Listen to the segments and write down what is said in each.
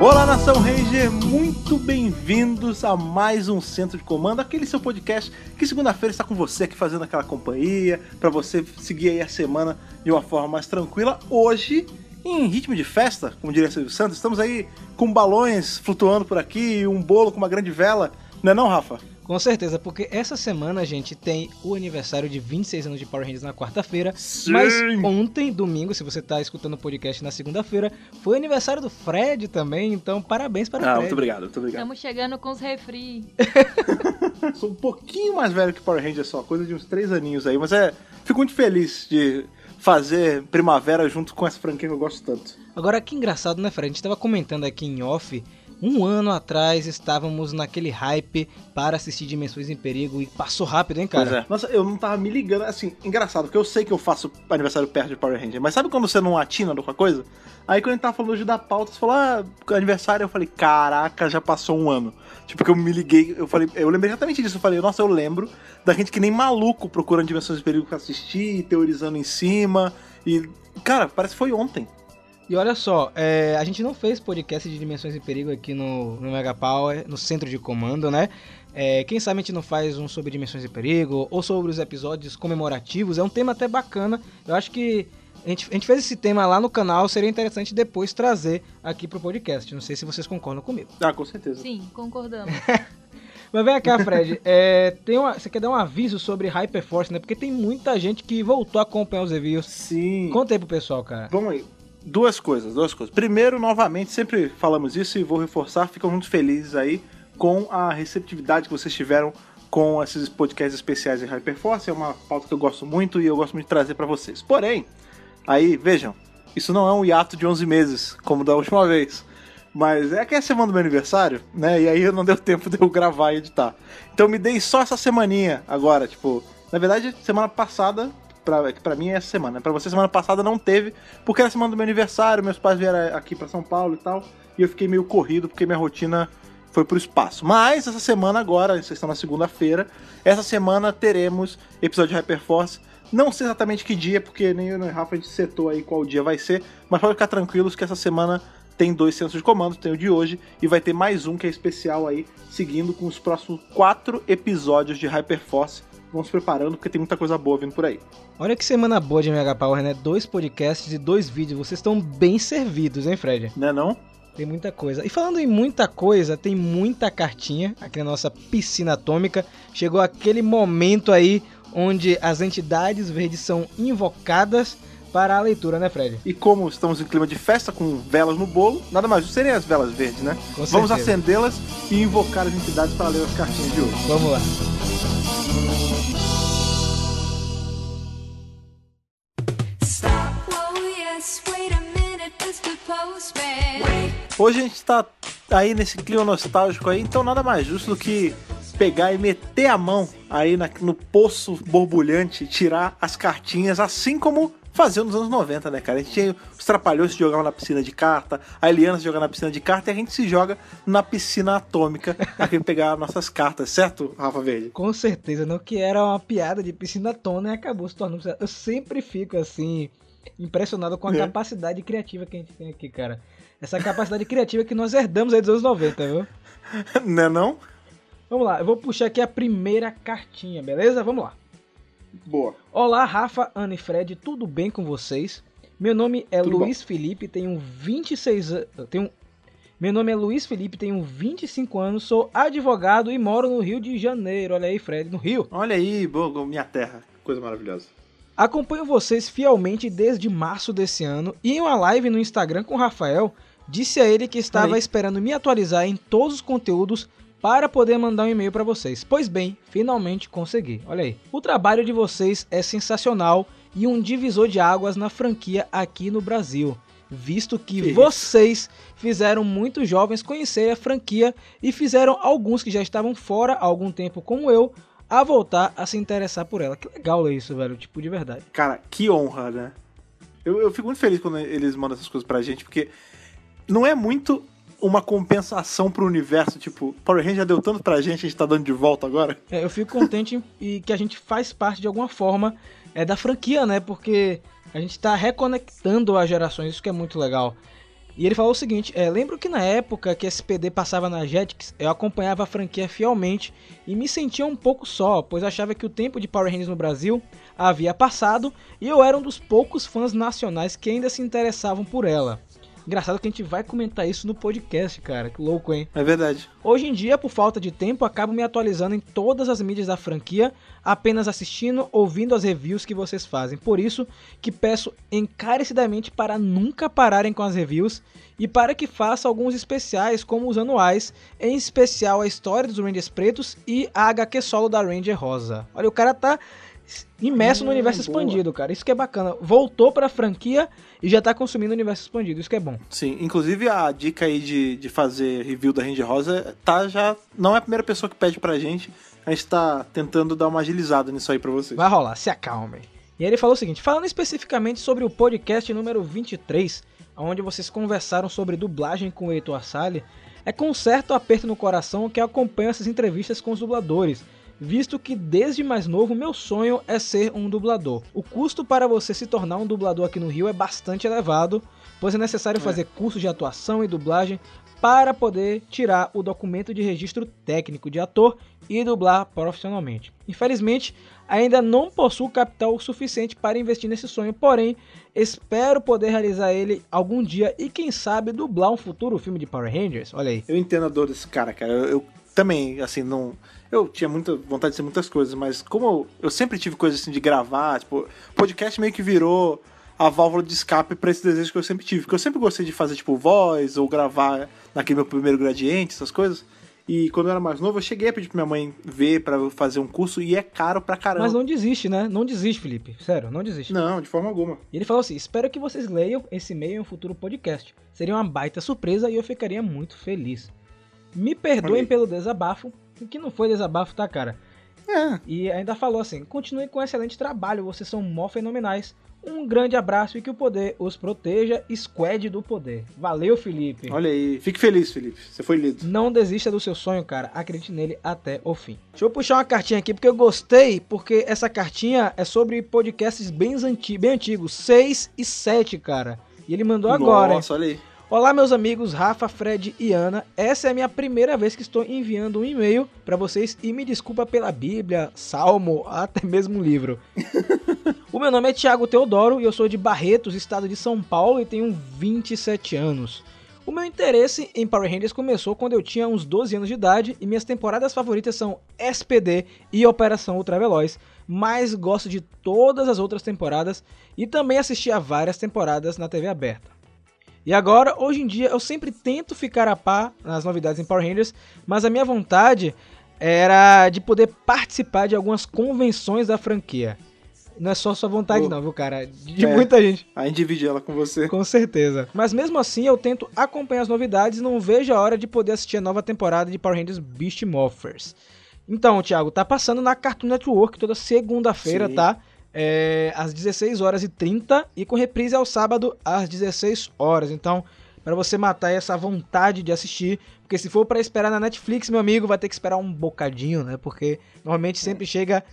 Olá, Nação Ranger, muito bem-vindos a mais um Centro de Comando, aquele seu podcast que segunda-feira está com você aqui fazendo aquela companhia, para você seguir aí a semana de uma forma mais tranquila. Hoje, em ritmo de festa, como diria Silvio Santos, estamos aí com balões flutuando por aqui um bolo com uma grande vela, não é não, Rafa? Com certeza, porque essa semana, gente, tem o aniversário de 26 anos de Power Rangers na quarta-feira. Mas ontem, domingo, se você tá escutando o podcast na segunda-feira, foi aniversário do Fred também, então parabéns para o Ah, Fred. muito obrigado, muito obrigado. Estamos chegando com os refri. Sou um pouquinho mais velho que Power Ranger só, coisa de uns três aninhos aí, mas é. Fico muito feliz de fazer primavera junto com essa franquia que eu gosto tanto. Agora, que engraçado, né, Fred? A gente tava comentando aqui em off. Um ano atrás estávamos naquele hype para assistir Dimensões em Perigo e passou rápido, hein, cara? Pois é. Nossa, eu não tava me ligando. Assim, engraçado, porque eu sei que eu faço aniversário perto de Power Ranger, mas sabe quando você não atina com a coisa? Aí quando a gente tava falando hoje da pauta, você falou, ah, aniversário, eu falei, caraca, já passou um ano. Tipo, que eu me liguei, eu falei, eu lembrei exatamente disso. Eu falei, nossa, eu lembro da gente que nem maluco procurando Dimensões em Perigo pra assistir, teorizando em cima. E, cara, parece que foi ontem. E olha só, é, a gente não fez podcast de Dimensões em Perigo aqui no, no Mega Power, no centro de comando, né? É, quem sabe a gente não faz um sobre Dimensões em Perigo ou sobre os episódios comemorativos. É um tema até bacana. Eu acho que a gente, a gente fez esse tema lá no canal, seria interessante depois trazer aqui pro podcast. Não sei se vocês concordam comigo. Ah, com certeza. Sim, concordamos. Mas vem cá, Fred. é, tem uma, você quer dar um aviso sobre Hyperforce, né? Porque tem muita gente que voltou a acompanhar os reviews. Sim. Conta aí pro pessoal, cara. Vamos aí. Duas coisas, duas coisas. Primeiro, novamente, sempre falamos isso e vou reforçar, ficam muito felizes aí com a receptividade que vocês tiveram com esses podcasts especiais em Hyperforce. É uma pauta que eu gosto muito e eu gosto muito de trazer pra vocês. Porém, aí, vejam, isso não é um hiato de 11 meses, como da última vez. Mas é que é a semana do meu aniversário, né? E aí não deu tempo de eu gravar e editar. Então me dei só essa semaninha agora, tipo... Na verdade, semana passada pra, pra mim é essa semana. Pra você, semana passada não teve, porque era semana do meu aniversário, meus pais vieram aqui pra São Paulo e tal, e eu fiquei meio corrido porque minha rotina foi pro espaço. Mas essa semana agora, vocês estão na segunda-feira, essa semana teremos episódio de Hyperforce. Não sei exatamente que dia, porque nem eu nem o Rafa a gente setou aí qual dia vai ser, mas pode ficar tranquilos que essa semana tem dois centros de comando, tem o de hoje e vai ter mais um que é especial aí, seguindo com os próximos quatro episódios de Hyperforce. Vamos se preparando porque tem muita coisa boa vindo por aí. Olha que semana boa de Mega Power, né? Dois podcasts e dois vídeos. Vocês estão bem servidos, hein, Fred? Né não? Tem muita coisa. E falando em muita coisa, tem muita cartinha aqui na nossa piscina atômica. Chegou aquele momento aí onde as entidades verdes são invocadas para a leitura, né, Fred? E como estamos em clima de festa com velas no bolo, nada mais justo serem as velas verdes, né? Vamos acendê-las e invocar as entidades para ler as cartinhas de hoje. Vamos lá. Hoje a gente está aí nesse clima nostálgico aí, então nada mais justo do que pegar e meter a mão aí na- no poço borbulhante, tirar as cartinhas, assim como fazia nos anos 90, né, cara? A gente tinha os trapalhões que jogavam na piscina de carta, a Eliana se jogava na piscina de carta e a gente se joga na piscina atômica aqui pegar nossas cartas, certo, Rafa Verde? Com certeza, não que era uma piada de piscina tona e acabou se tornando. Eu sempre fico assim, impressionado com a É. capacidade criativa que a gente tem aqui, cara. Essa capacidade criativa que nós herdamos aí dos anos 90, viu? né não? Vamos lá, eu vou puxar aqui a primeira cartinha, beleza? Vamos lá. Boa. Olá, Rafa, Ana e Fred, tudo bem com vocês? Meu nome é Tudo Luiz Felipe, tenho 26 anos. Tenho... Meu nome é Luiz Felipe, tenho 25 anos, sou advogado e moro no Rio de Janeiro. Olha aí, Fred, no Rio. Olha aí, boa, minha terra, coisa maravilhosa. Acompanho vocês fielmente desde março desse ano e em uma live no Instagram com o Rafael, disse a ele que estava Aí. esperando me atualizar em todos os conteúdos para poder mandar um e-mail para vocês. Pois bem, finalmente consegui. Olha aí. O trabalho de vocês é sensacional e um divisor de águas na franquia aqui no Brasil, visto que, Que vocês fizeram muitos jovens conhecer a franquia e fizeram alguns que já estavam fora há algum tempo como eu a voltar a se interessar por ela. Que legal é isso, velho, tipo de verdade. Cara, que honra, né? Eu, eu fico muito feliz quando eles mandam essas coisas pra gente, porque não é muito uma compensação pro universo, tipo, Power Ranger já deu tanto pra gente, a gente tá dando de volta agora. É, eu fico contente e que a gente faz parte de alguma forma é, da franquia, né? Porque a gente tá reconectando as gerações, isso que é muito legal. E ele falou o seguinte: é, lembro que na época que SPD passava na Jetix, eu acompanhava a franquia fielmente e me sentia um pouco só, pois achava que o tempo de Power Rangers no Brasil havia passado e eu era um dos poucos fãs nacionais que ainda se interessavam por ela. Engraçado que a gente vai comentar isso no podcast, cara. Que louco, hein? É verdade. Hoje em dia, por falta de tempo, acabo me atualizando em todas as mídias da franquia, apenas assistindo, ouvindo as reviews que vocês fazem. Por isso que peço encarecidamente para nunca pararem com as reviews e para que faça alguns especiais, como os anuais, em especial a história dos Rangers Pretos e a HQ solo da Ranger Rosa. Olha, o cara tá imerso no Hum, universo boa. expandido, cara. Isso que é bacana. Voltou pra franquia e já tá consumindo o universo expandido. Isso que é bom. Sim, inclusive a dica aí de, de fazer review da Ranger Rosa tá já. Não é a primeira pessoa que pede pra gente. A gente tá tentando dar uma agilizada nisso aí pra vocês. Vai rolar, se acalmem. E aí ele falou o seguinte: falando especificamente sobre o podcast número 23, onde vocês conversaram sobre dublagem com o Heitor Assali, é com um certo aperto no coração que acompanho essas entrevistas com os dubladores, visto que desde mais novo meu sonho é ser um dublador. O custo para você se tornar um dublador aqui no Rio é bastante elevado, pois é necessário fazer curso de atuação e dublagem para poder tirar o documento de registro técnico de ator e dublar profissionalmente. Infelizmente, ainda não possuo capital suficiente para investir nesse sonho, porém, espero poder realizar ele algum dia e quem sabe dublar um futuro filme de Power Rangers. Olha aí. Eu entendo a dor desse cara, cara. Eu, eu também, assim, não. Eu tinha muita vontade de ser muitas coisas, mas como eu, eu sempre tive coisas assim de gravar, tipo, podcast meio que virou a válvula de escape pra esse desejo que eu sempre tive. Porque eu sempre gostei de fazer, tipo, voz ou gravar naquele meu primeiro gradiente, essas coisas. E quando eu era mais novo, eu cheguei a pedir pra minha mãe ver pra eu fazer um curso e é caro pra caramba. Mas não desiste, né? Não desiste, Felipe. Sério, não desiste. Não, de forma alguma. E ele falou assim: espero que vocês leiam esse e-mail em um futuro podcast. Seria uma baita surpresa e eu ficaria muito feliz. Me perdoem pelo desabafo, que não foi desabafo, tá, cara? É, E ainda falou assim: continuem com excelente trabalho, vocês são mó fenomenais. Um grande abraço e que o poder os proteja, squad do poder. Valeu, Felipe. olha aí. Fique feliz, Felipe. Você foi lido. Não desista do seu sonho, cara. Acredite nele até o fim. Deixa eu puxar uma cartinha aqui, porque eu gostei, porque essa cartinha é sobre podcasts bem, anti bem antigos, 6 e 7, cara. E ele mandou agora. hein? Nossa, olha aí. Olá, meus amigos Rafa, Fred e Ana. Essa é a minha primeira vez que estou enviando um e-mail para vocês e me desculpa pela Bíblia, Salmo, até mesmo livro. o meu nome é Thiago Teodoro e eu sou de Barretos, estado de São Paulo e tenho 27 anos. O meu interesse em Power Rangers começou quando eu tinha uns 12 anos de idade e minhas temporadas favoritas são SPD e Operação Ultraveloz, mas gosto de todas as outras temporadas e também assisti a várias temporadas na TV aberta. E agora, hoje em dia, eu sempre tento ficar a par nas novidades em Power Rangers, mas a minha vontade era de poder participar de algumas convenções da franquia. Não é só sua vontade, Oh. não, viu, cara? De, É. muita gente. A gente divide ela com você. Com certeza. Mas mesmo assim, eu tento acompanhar as novidades e não vejo a hora de poder assistir a nova temporada de Power Rangers Beast Morphers. Então, Thiago, tá passando na Cartoon Network toda segunda-feira, tá? É, às 16 horas e 30 e com reprise ao sábado às 16 horas. Então, para você matar essa vontade de assistir, porque se for para esperar na Netflix, meu amigo, vai ter que esperar um bocadinho, né? Porque normalmente sempre chega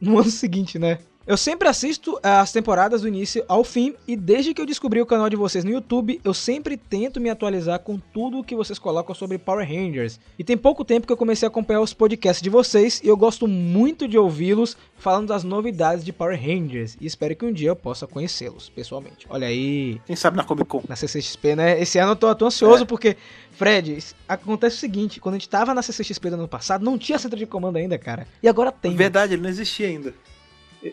no ano seguinte, né? Eu sempre assisto eh, as temporadas do início ao fim e desde que eu descobri o canal de vocês no YouTube, eu sempre tento me atualizar com tudo o que vocês colocam sobre Power Rangers. E tem pouco tempo que eu comecei a acompanhar os podcasts de vocês e eu gosto muito de ouvi-los falando das novidades de Power Rangers e espero que um dia eu possa conhecê-los pessoalmente. Olha aí, Quem sabe na Comic Con. na CCXP, né? Esse ano eu tô, tô ansioso É. porque, Fred, acontece o seguinte, quando a gente tava na CCXP do ano passado, não tinha centro de comando ainda, cara. E agora tem. Verdade, ele não existia ainda.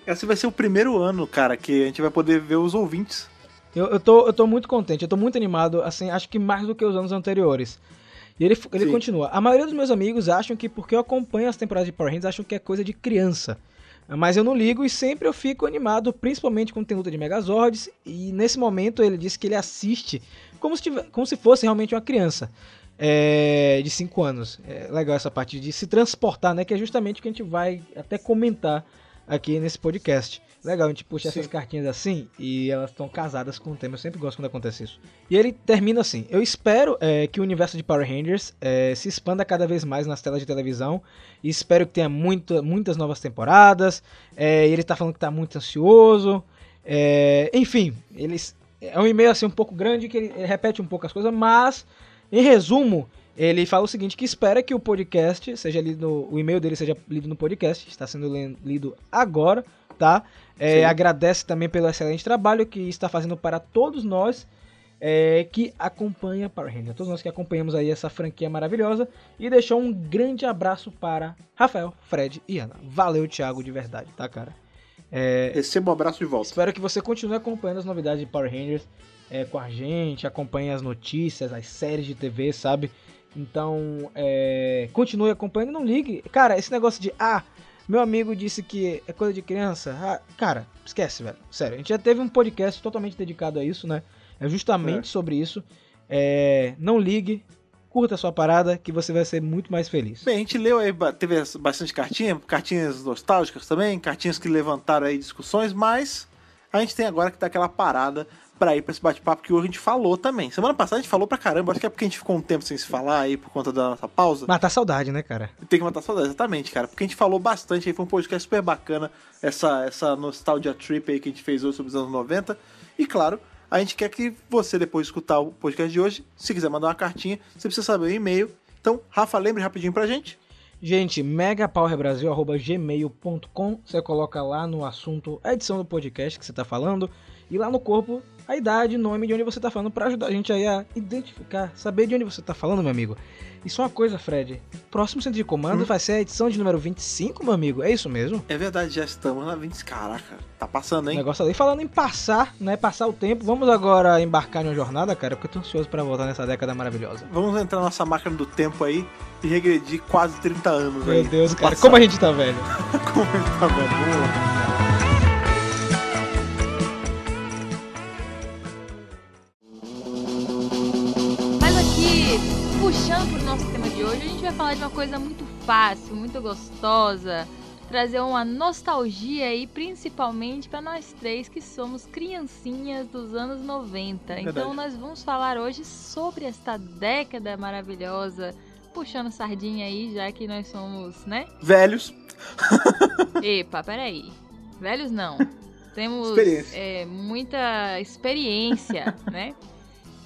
Esse vai ser o primeiro ano, cara, que a gente vai poder ver os ouvintes. Eu, eu, tô, eu tô muito contente, eu tô muito animado, assim, acho que mais do que os anos anteriores. E ele, ele Sim. continua. A maioria dos meus amigos acham que porque eu acompanho as temporadas de Power Rangers, acham que é coisa de criança. Mas eu não ligo e sempre eu fico animado, principalmente quando tem luta de Megazords. E nesse momento ele disse que ele assiste como se, tive- como se fosse realmente uma criança. é, de 5 anos. É legal essa parte de se transportar, né? Que é justamente o que a gente vai até comentar aqui nesse podcast. Legal, a gente puxa Sim. essas cartinhas assim e elas estão casadas com o tema. Eu sempre gosto quando acontece isso. E ele termina assim: Eu espero é, que o universo de Power Rangers é, se expanda cada vez mais nas telas de televisão. E espero que tenha muita, muitas novas temporadas. É, e ele tá falando que tá muito ansioso. É, enfim, eles, é um e-mail assim um pouco grande que ele repete um pouco as coisas, mas em resumo, ele fala o seguinte, que espera que o podcast seja lido, o e-mail dele seja lido no podcast, está sendo lido agora, tá? É, agradece também pelo excelente trabalho que está fazendo para todos nós é, que acompanha Power Rangers, todos nós que acompanhamos aí essa franquia maravilhosa e deixou um grande abraço para Rafael, Fred e Ana. Valeu, Thiago, de verdade, tá, cara? É, Receba um abraço de volta. Espero que você continue acompanhando as novidades de Power Rangers é, com a gente, acompanhe as notícias, as séries de TV, sabe? Então, é, continue acompanhando e não ligue. Cara, esse negócio de, ah, meu amigo disse que é coisa de criança. Ah, cara, esquece, velho. Sério, a gente já teve um podcast totalmente dedicado a isso, né? É justamente É. sobre isso. É, não ligue, curta a sua parada, que você vai ser muito mais feliz. Bem, a gente leu aí, teve bastante cartinha, cartinhas nostálgicas também, cartinhas que levantaram aí discussões, mas a gente tem agora que dar aquela parada pra ir pra esse bate-papo que hoje a gente falou também. Semana passada a gente falou pra caramba, acho que é porque a gente ficou um tempo sem se falar aí por conta da nossa pausa. Matar saudade, né, cara? Tem que matar saudade, exatamente, cara. Porque a gente falou bastante aí, foi um podcast super bacana, essa, essa nostalgia trip aí que a gente fez hoje sobre os anos 90. E claro, a gente quer que você, depois de escutar o podcast de hoje, se quiser mandar uma cartinha, você precisa saber o e-mail. Então, Rafa, lembre rapidinho pra gente. Gente, megapowerbrasil.gmail.com Você coloca lá no assunto a edição do podcast que você tá falando e lá no corpo a idade, nome de onde você tá falando pra ajudar a gente aí a identificar, saber de onde você tá falando, meu amigo. E só uma coisa, Fred. Próximo centro de comando Hum. vai ser a edição de número 25, meu amigo. É isso mesmo? É verdade, já estamos na 20. Caraca, tá passando, O hein? negócio ali falando em passar, né? Passar o tempo. Vamos agora embarcar em uma jornada, cara, porque eu tô ansioso pra voltar nessa década maravilhosa. Vamos entrar na nossa máquina do tempo aí e regredir quase 30 anos aí. Meu Deus, no cara, passado. como a gente tá velho. Como a gente tá vendo? Vamos lá. Puxando pro nosso tema de hoje, a gente vai falar de uma coisa muito fácil, muito gostosa. Trazer uma nostalgia aí, principalmente para nós três que somos criancinhas dos anos 90. Então nós vamos falar hoje sobre esta década maravilhosa. Puxando sardinha aí, já que nós somos, né? Velhos. Epa, peraí. Velhos não. Temos Experiência. é, muita experiência, né?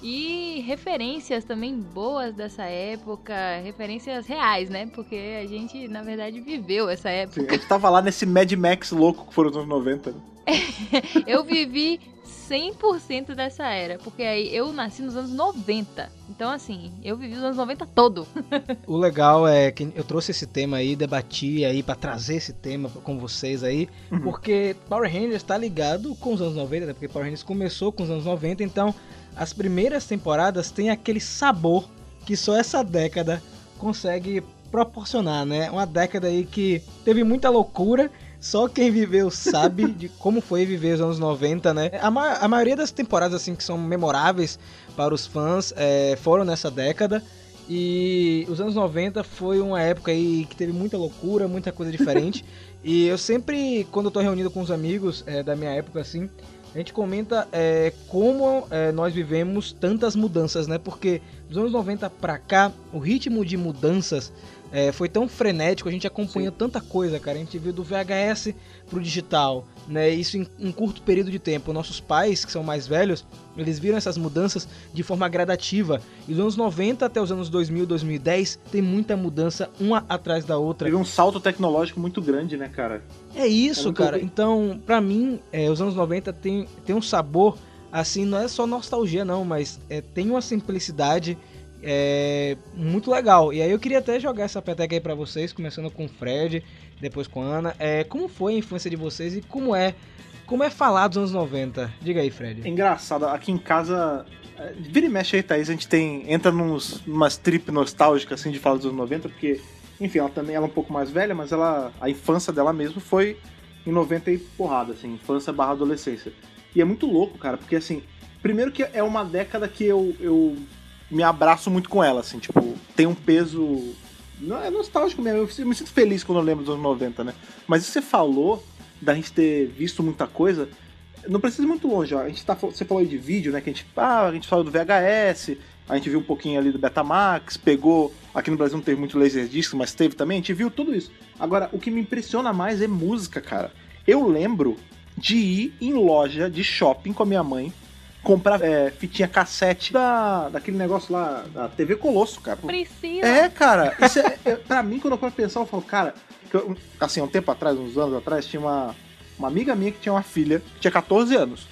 E referências também boas dessa época, referências reais, né? Porque a gente, na verdade, viveu essa Sim, época. a gente tava lá nesse Mad Max louco que foram os anos 90. né? Eu vivi 100% dessa era, porque aí eu nasci nos anos 90. Então, assim, eu vivi os anos 90 todo. O legal é que eu trouxe esse tema aí, debati aí pra trazer esse tema com vocês aí, Uhum. porque Power Rangers tá ligado com os anos 90, né? Porque Power Rangers começou com os anos 90, então as primeiras temporadas têm aquele sabor que só essa década consegue proporcionar, né? Uma década aí que teve muita loucura, só quem viveu sabe de como foi viver os anos 90, né? A, ma- a maioria das temporadas assim que são memoráveis para os fãs é, foram nessa década. E os anos 90 foi uma época aí que teve muita loucura, muita coisa diferente. e eu sempre, quando eu tô reunido com os amigos é, da minha época, assim, a gente comenta é, como é, nós vivemos tantas mudanças, né? Porque dos anos 90 pra cá, o ritmo de mudanças é, foi tão frenético, a gente acompanhou tanta coisa, cara. A gente viu do VHS pro digital, né? Isso em um curto período de tempo. Nossos pais, que são mais velhos, eles viram essas mudanças de forma gradativa. E dos anos 90 até os anos 2000, 2010, tem muita mudança uma atrás da outra. Teve um salto tecnológico muito grande, né, cara? É isso, É cara. bem. Então, pra mim, é, os anos 90 tem, tem um sabor, assim, não é só nostalgia, não, mas é, tem uma simplicidade é, muito legal. E aí eu queria até jogar essa peteca aí pra vocês, começando com o Fred, depois com a Ana. É, como foi a infância de vocês e como é, como é falar dos anos 90? Diga aí, Fred. É engraçado, aqui em casa, é, vira e mexe aí, Thaís, a gente tem, entra nos, numas trip nostálgicas, assim, de falar dos anos 90, porque, enfim, ela também ela é um pouco mais velha, mas ela, a infância dela mesmo foi em 90 e porrada, assim, infância barra adolescência. E é muito louco, cara, porque, assim, primeiro que é uma década que eu, eu me abraço muito com ela, assim, tipo, tem um peso... Não, é nostálgico mesmo, eu me sinto feliz quando eu lembro dos anos 90, né? Mas você falou, da gente ter visto muita coisa, não precisa ir muito longe, ó. A gente tá, você falou aí de vídeo, né? Que a gente, ah, a gente falou do VHS, a gente viu um pouquinho ali do Betamax, pegou. Aqui no Brasil não teve muito Laserdisc, mas teve também, a gente viu tudo isso. Agora, o que me impressiona mais é música, cara. Eu lembro de ir em loja de shopping com a minha mãe comprar é, fitinha cassete da, daquele negócio lá, da TV Colosso, cara. Priscila. É, cara, isso é, é, pra mim, quando eu paro pensar, eu falo, cara, que eu- assim, um tempo atrás, uns anos atrás, tinha uma, uma amiga minha que tinha uma filha, que tinha 14 anos.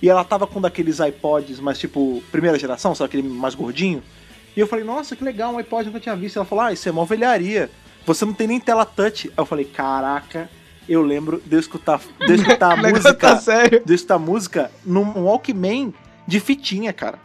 E ela tava com daqueles iPods, mas tipo, primeira geração, sabe, aquele mais gordinho. E eu falei, nossa, que legal, um iPod eu nunca tinha visto. Ela falou, ah, isso é uma velharia. Você não tem nem tela touch. Aí eu falei, caraca, eu lembro de eu escutar, de eu escutar a negócio tá música sério. de eu escutar música num Walkman de fitinha, cara.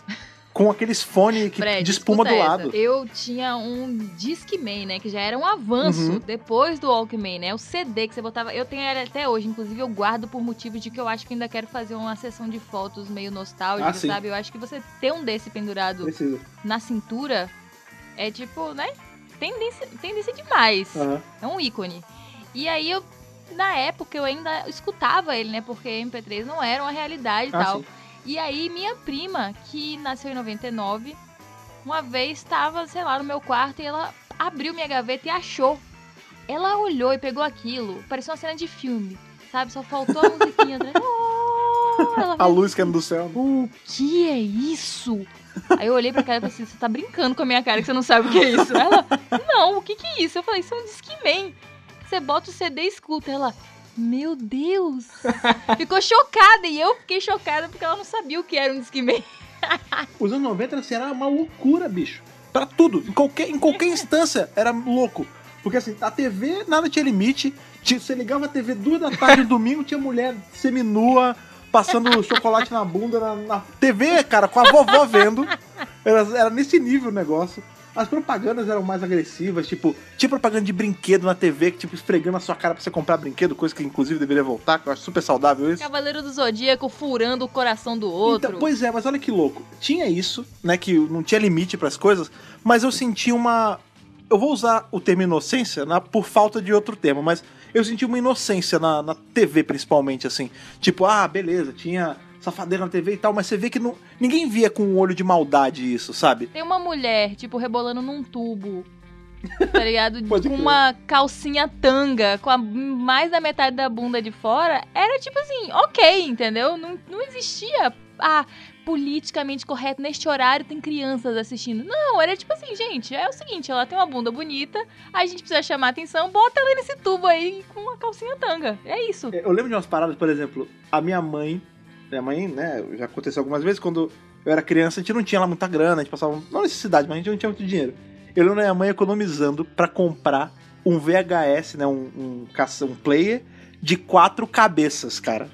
Com aqueles fones que, Fred, de espuma do essa. lado. Eu tinha um Discman, né? Que já era um avanço Uhum. depois do Walkman, né? O CD que você botava. Eu tenho ele até hoje, inclusive eu guardo por motivo de que eu acho que ainda quero fazer uma sessão de fotos meio nostálgica, Ah, sabe? Eu acho que você ter um desse pendurado Precisa. na cintura é tipo, né? Tendência, tendência demais. Aham. É um ícone. E aí eu, na época, eu ainda escutava ele, né? Porque MP3 não era uma realidade e Ah, tal. sim. E aí, minha prima, que nasceu em 99, uma vez estava, sei lá, no meu quarto e ela abriu minha gaveta e achou. Ela olhou e pegou aquilo. Parecia uma cena de filme, sabe? Só faltou a musiquinha atrás. Oh, ela A luz caindo do céu. o que é isso? Aí eu olhei pra cara e falei assim, você tá brincando com a minha cara que você não sabe o que é isso. Ela, não, o que que é isso? Eu falei, isso é um Discman. Você bota o CD e escuta. Ela, meu Deus. Ficou chocada e eu fiquei chocada porque ela não sabia o que era um Discman. Os anos 90 assim, era uma loucura, bicho. Pra tudo. Em qualquer, em qualquer instância era louco. Porque assim, a TV nada tinha limite. Tinha- Você ligava a TV duas da tarde no domingo, tinha mulher seminua, passando chocolate na bunda na, na TV, cara, com a vovó vendo. Era, era nesse nível o negócio. As propagandas eram mais agressivas, tipo, tinha propaganda de brinquedo na TV, que tipo, esfregando a sua cara pra você comprar brinquedo, coisa que inclusive deveria voltar, que eu acho super saudável isso. Cavaleiro do Zodíaco furando o coração do outro. Então, pois é, mas olha que louco. Tinha isso, né? Que não tinha limite pras coisas, mas eu senti uma. Eu vou usar o termo inocência na- por falta de outro termo, mas eu senti uma inocência na, na TV, principalmente, assim. Tipo, ah, beleza, tinha safadeira na TV e tal, mas você vê que não, ninguém via com um olho de maldade isso, sabe? Tem uma mulher, tipo, rebolando num tubo. Tá ligado? Com uma calcinha tanga, com a, mais da metade da bunda de fora. Era tipo assim, ok, entendeu? Não, não existia. Ah, politicamente correto, neste horário tem crianças assistindo. Não, era tipo assim, gente, é o seguinte, ela tem uma bunda bonita, a gente precisa chamar atenção, bota ela nesse tubo aí com uma calcinha tanga. É isso. Eu lembro de umas paradas, por exemplo, a minha mãe, minha mãe, né, já aconteceu algumas vezes, quando eu era criança, a gente não tinha lá muita grana, a gente passava, não necessidade, mas a gente não tinha muito dinheiro. Eu lembro da minha mãe economizando pra comprar um VHS, né, um, um, um player de quatro cabeças, cara.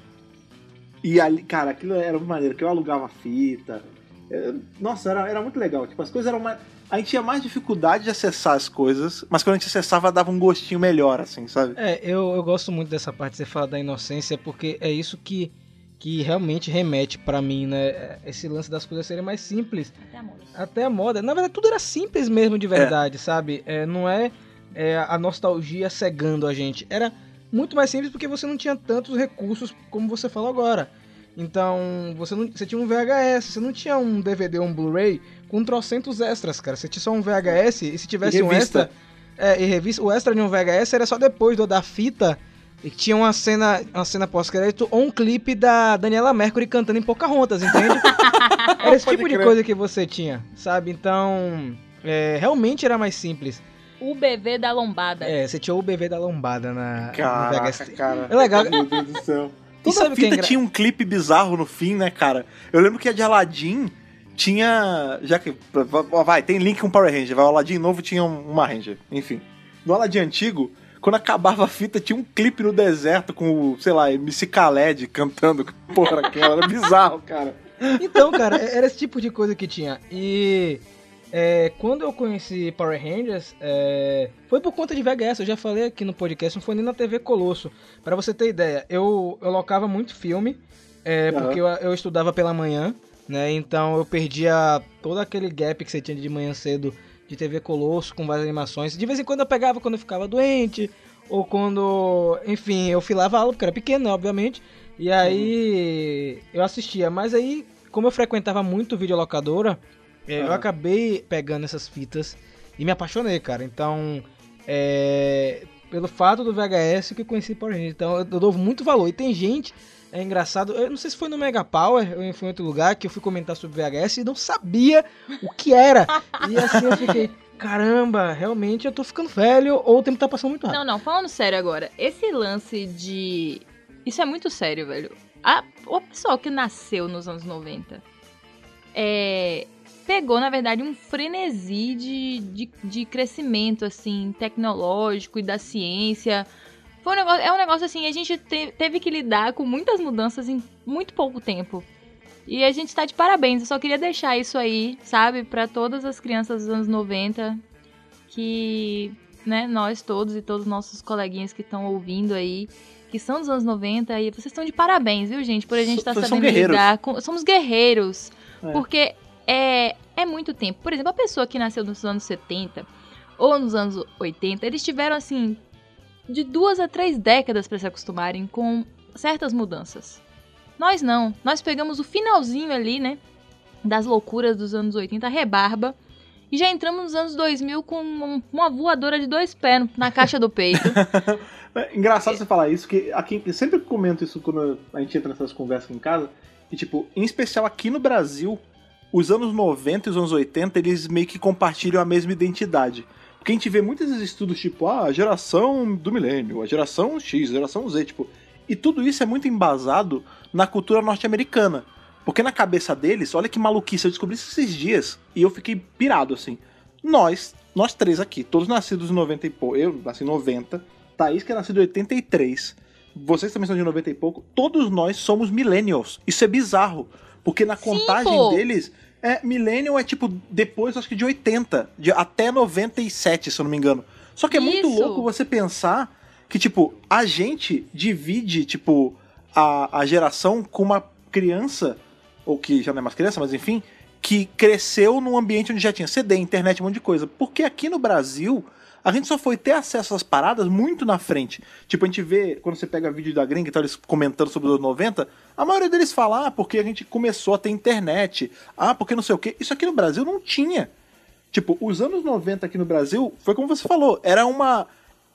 E ali, cara, aquilo era muito maneiro, que eu alugava fita. É, Nossa, era, era muito legal. Tipo, as coisas eram mais. A gente tinha mais dificuldade de acessar as coisas, mas quando a gente acessava, dava um gostinho melhor, assim, sabe? É, eu, eu gosto muito dessa parte que você fala da inocência, porque é isso que, que realmente remete pra mim, né? Esse lance das coisas serem mais simples. Até amor. Até a moda. Na verdade, tudo era simples mesmo de verdade, sabe? É, não é, é a nostalgia cegando a gente. Era muito mais simples porque você não tinha tantos recursos como você falou agora. Então, você, não, você tinha um VHS, você não tinha um DVD ou um Blu-ray com trocentos extras, cara. Você tinha só um VHS e se tivesse E um extra. É, e revista. O extra de um VHS era só depois do da fita. E que tinha uma cena, uma cena pós-crédito ou um clipe da Daniela Mercury cantando em Pocahontas, entende? Era esse Pode tipo de coisa que você tinha, sabe? Então, é, realmente era mais simples. O BV da lombada. É, você tinha o BV da lombada na no Caraca, VHS. cara. É legal. Meu Deus do céu. E Toda sabe o que é fita engra- tinha um clipe bizarro no fim, né, cara? Eu lembro que a de Aladdin tinha. Já que. Vai, tem link com Power Ranger. Vai, o Aladdin novo tinha um- uma Ranger. Enfim. No Aladdin antigo, quando acabava a fita, tinha um clipe no deserto com o, sei lá, MC Khaled cantando. Porra, aquela. Era bizarro, cara. Então, cara, é- era esse tipo de coisa que tinha. E é, quando eu conheci Power Rangers, é, foi por conta de VHS. Eu já falei aqui no podcast, não foi nem na TV Colosso. Pra você ter ideia, eu, eu locava muito filme, é, Aham. porque eu, eu estudava pela manhã, né? Então eu perdia todo aquele gap que você tinha de manhã cedo de TV Colosso com várias animações. De vez em quando eu pegava quando eu ficava doente, ou quando, enfim, eu filava aula, porque era pequeno, né, obviamente. E aí eu assistia, mas aí, como eu frequentava muito videolocadora, é, eu acabei pegando essas fitas e me apaixonei, cara. Então, é, pelo fato do VHS que eu conheci Power Rangers. Então, eu dou muito valor. E tem gente É engraçado, eu não sei se foi no Mega Power ou foi em outro lugar que eu fui comentar sobre VHS e não sabia o que era. E assim eu fiquei, caramba, realmente eu tô ficando velho ou o tempo tá passando muito rápido. Não, não, falando sério agora. Esse lance de. Isso é muito sério, velho. A... O pessoal que nasceu nos anos 90 é... pegou, na verdade, um frenesi de, de, de crescimento, assim, tecnológico e da ciência. Foi um negócio, é um negócio assim, a gente te- teve que lidar com muitas mudanças em muito pouco tempo. E a gente tá de parabéns. Eu só queria deixar isso aí, sabe, pra todas as crianças dos anos 90 que, né, nós todos e todos os nossos coleguinhas que estão ouvindo aí, que são dos anos 90 e vocês estão de parabéns, viu, gente, por a gente estar são sabendo lidar com, somos guerreiros. É. Porque é é muito tempo. Por exemplo, a pessoa que nasceu nos anos 70 ou nos anos 80, eles tiveram assim de duas a três décadas para se acostumarem com certas mudanças. Nós não. Nós pegamos o finalzinho ali, né? Das loucuras dos anos 80, a rebarba. E já entramos nos anos 2000 com um- uma voadora de dois pés na caixa do peito. É engraçado você falar isso, que aqui, eu sempre comento isso quando a gente entra nessas conversas aqui em casa, e tipo, em especial aqui no Brasil, os anos 90 e os anos 80, eles meio que compartilham a mesma identidade. Porque a gente vê muitos estudos, tipo, ah, a geração do milênio, a geração X, a geração Z, tipo, e tudo isso é muito embasado na cultura norte-americana. Porque na cabeça deles, olha que maluquice, eu descobri isso esses dias, e eu fiquei pirado, assim. Nós, nós três aqui, todos nascidos em 90 e pouco, eu nasci em 90, Thaís que é nascido em 83, vocês também são de 90 e pouco, todos nós somos millennials. Isso é bizarro, porque na Sim, contagem pô. deles, é, millennial é tipo depois, acho que de 80, de, até 97, se eu não me engano. Só que é muito Isso. louco você pensar que, tipo, a gente divide, tipo, a, a geração com uma criança, ou que já não é mais criança, mas enfim, que cresceu num ambiente onde já tinha CD, internet, um monte de coisa. Porque aqui no Brasil, a gente só foi ter acesso às paradas muito na frente. Tipo, a gente vê, quando você pega vídeo da gringa e tal, eles comentando sobre os anos 90, a maioria deles fala, ah, porque a gente começou a ter internet, ah, porque não sei o quê. Isso aqui no Brasil não tinha. Tipo, os anos 90 aqui no Brasil, foi como você falou, era uma.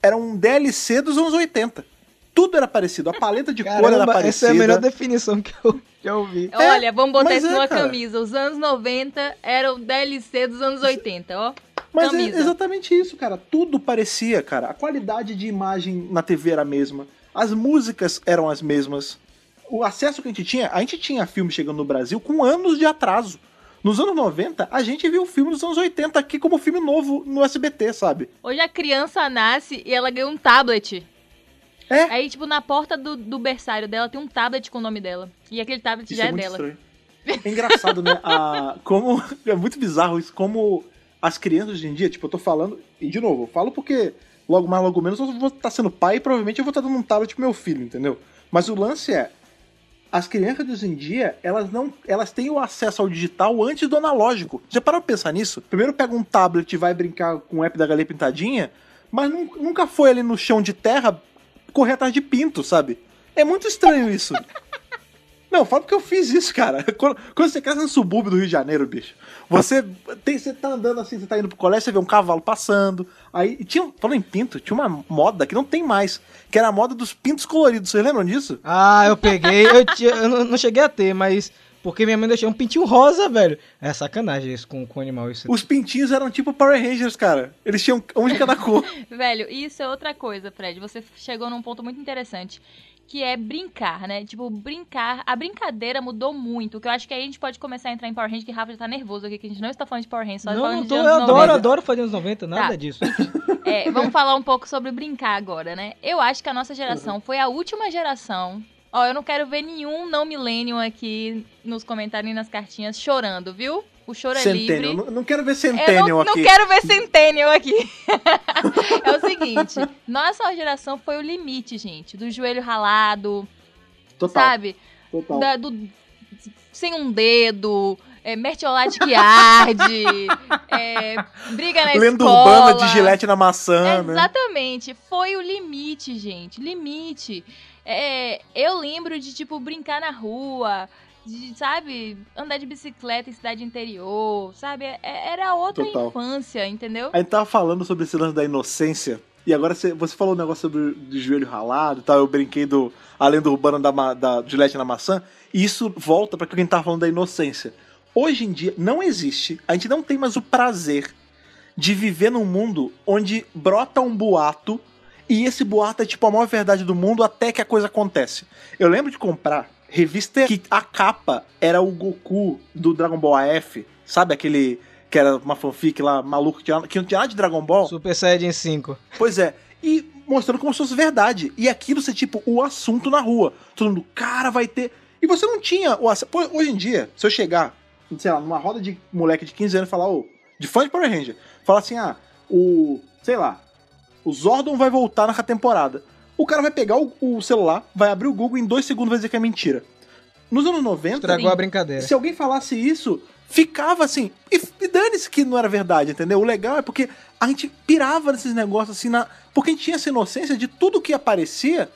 Era um DLC dos anos 80. Tudo era parecido, a paleta de cor era Caramba, parecida. essa é a melhor definição que eu já ouvi. Olha, vamos botar isso é, numa cara. camisa. Os anos 90 eram o DLC dos anos 80, ó. Mas é camisa. exatamente isso, cara. Tudo parecia, cara. A qualidade de imagem na TV era a mesma. As músicas eram as mesmas. O acesso que a gente tinha, a gente tinha filme chegando no Brasil com anos de atraso. Nos anos 90, a gente viu o filme dos anos 80 aqui como filme novo no SBT, sabe? Hoje a criança nasce e ela ganha um tablet. É. Aí, tipo, na porta do, do berçário dela tem um tablet com o nome dela. E aquele tablet Isso já é, é, muito dela. estranho. É engraçado, né? A, como, é muito bizarro isso, como as crianças hoje em dia, tipo, eu tô falando, e de novo, eu falo porque logo mais, logo menos eu vou estar sendo pai e provavelmente eu vou estar dando um tablet pro meu filho, entendeu? Mas o lance é, as crianças de hoje em dia, elas não, elas têm o acesso ao digital antes do analógico. Já parou pra pensar nisso? Primeiro pega um tablet e vai brincar com o app da Galinha Pintadinha, mas nun- nunca foi ali no chão de terra correr atrás de pinto, sabe? É muito estranho isso. Não, fala porque eu fiz isso, cara. Quando, quando você cresce no subúrbio do Rio de Janeiro, bicho, você, tem, você tá andando assim, você tá indo pro colégio, você vê um cavalo passando. Aí, e tinha, falando em pinto, tinha uma moda que não tem mais, que era a moda dos pintos coloridos. Vocês lembram disso? Ah, eu peguei. Eu, tinha- eu não, não cheguei a ter, mas. Porque minha mãe deixou um pintinho rosa, velho. É sacanagem isso com, com animal. Isso. Os pintinhos eram tipo Power Rangers, cara. Eles tinham um de cada cor. Velho, isso é outra coisa, Fred. Você chegou num ponto muito interessante. Que é brincar, né? Tipo, brincar. A brincadeira mudou muito. Que eu acho que aí a gente pode começar a entrar em Power Rangers, que Rafa já tá nervoso aqui, que a gente não está falando de Power Rangers, só não, falando não de tô, eu anos adoro, 90. adoro fazer anos 90, nada Tá. disso. É, vamos falar um pouco sobre brincar agora, né? Eu acho que a nossa geração foi a última geração. Ó, eu não quero ver nenhum não millennium aqui nos comentários e nas cartinhas chorando, viu? O choro é livre. Não, não quero ver Eu Centennial não, não aqui. quero ver Centennial aqui. é o seguinte, nossa geração foi o limite, gente. Do joelho ralado, Total, sabe? total. Da- do, sem um dedo, é, mertiolate que arde, é, briga na Lenda escola. urbana de gilete na maçã, né? Exatamente. Foi o limite, gente. Limite. É, eu lembro de, tipo, brincar na rua, de, sabe, andar de bicicleta em cidade interior, sabe? É- Era outra Total. infância, entendeu? A gente tava falando sobre esse lance da inocência. E agora você, você falou um negócio sobre o joelho ralado e tal. Eu brinquei do a lenda urbana da, da Gillette na maçã. E isso volta pra quem tava falando da inocência. Hoje em dia não existe, a gente não tem mais o prazer de viver num mundo onde brota um boato e esse boato é tipo a maior verdade do mundo até que a coisa acontece. Eu lembro de comprar revista que a capa era o Goku do Dragon Ball AF, sabe aquele que era uma fanfic lá maluco que, não tinha nada de Dragon Ball? Super Saiyajin 5. Pois é. E mostrando como se fosse verdade. E aquilo ser, tipo, o assunto na rua. Todo mundo, cara, vai ter. E você não tinha o ass- Pô, Hoje em dia, se eu chegar, sei lá, numa roda de moleque de 15 anos e falar, ô, de fã de Power Ranger, falar assim, ah, o. sei lá, o Zordon vai voltar naquela temporada. O cara vai pegar o, o celular, vai abrir o Google e em dois segundos vai dizer que é mentira. Nos anos 90, Estragou a brincadeira. se alguém falasse isso, ficava assim. E, e dane-se que não era verdade, entendeu? O legal é porque a gente pirava nesses negócios assim, na, porque a gente tinha essa inocência de tudo que aparecia,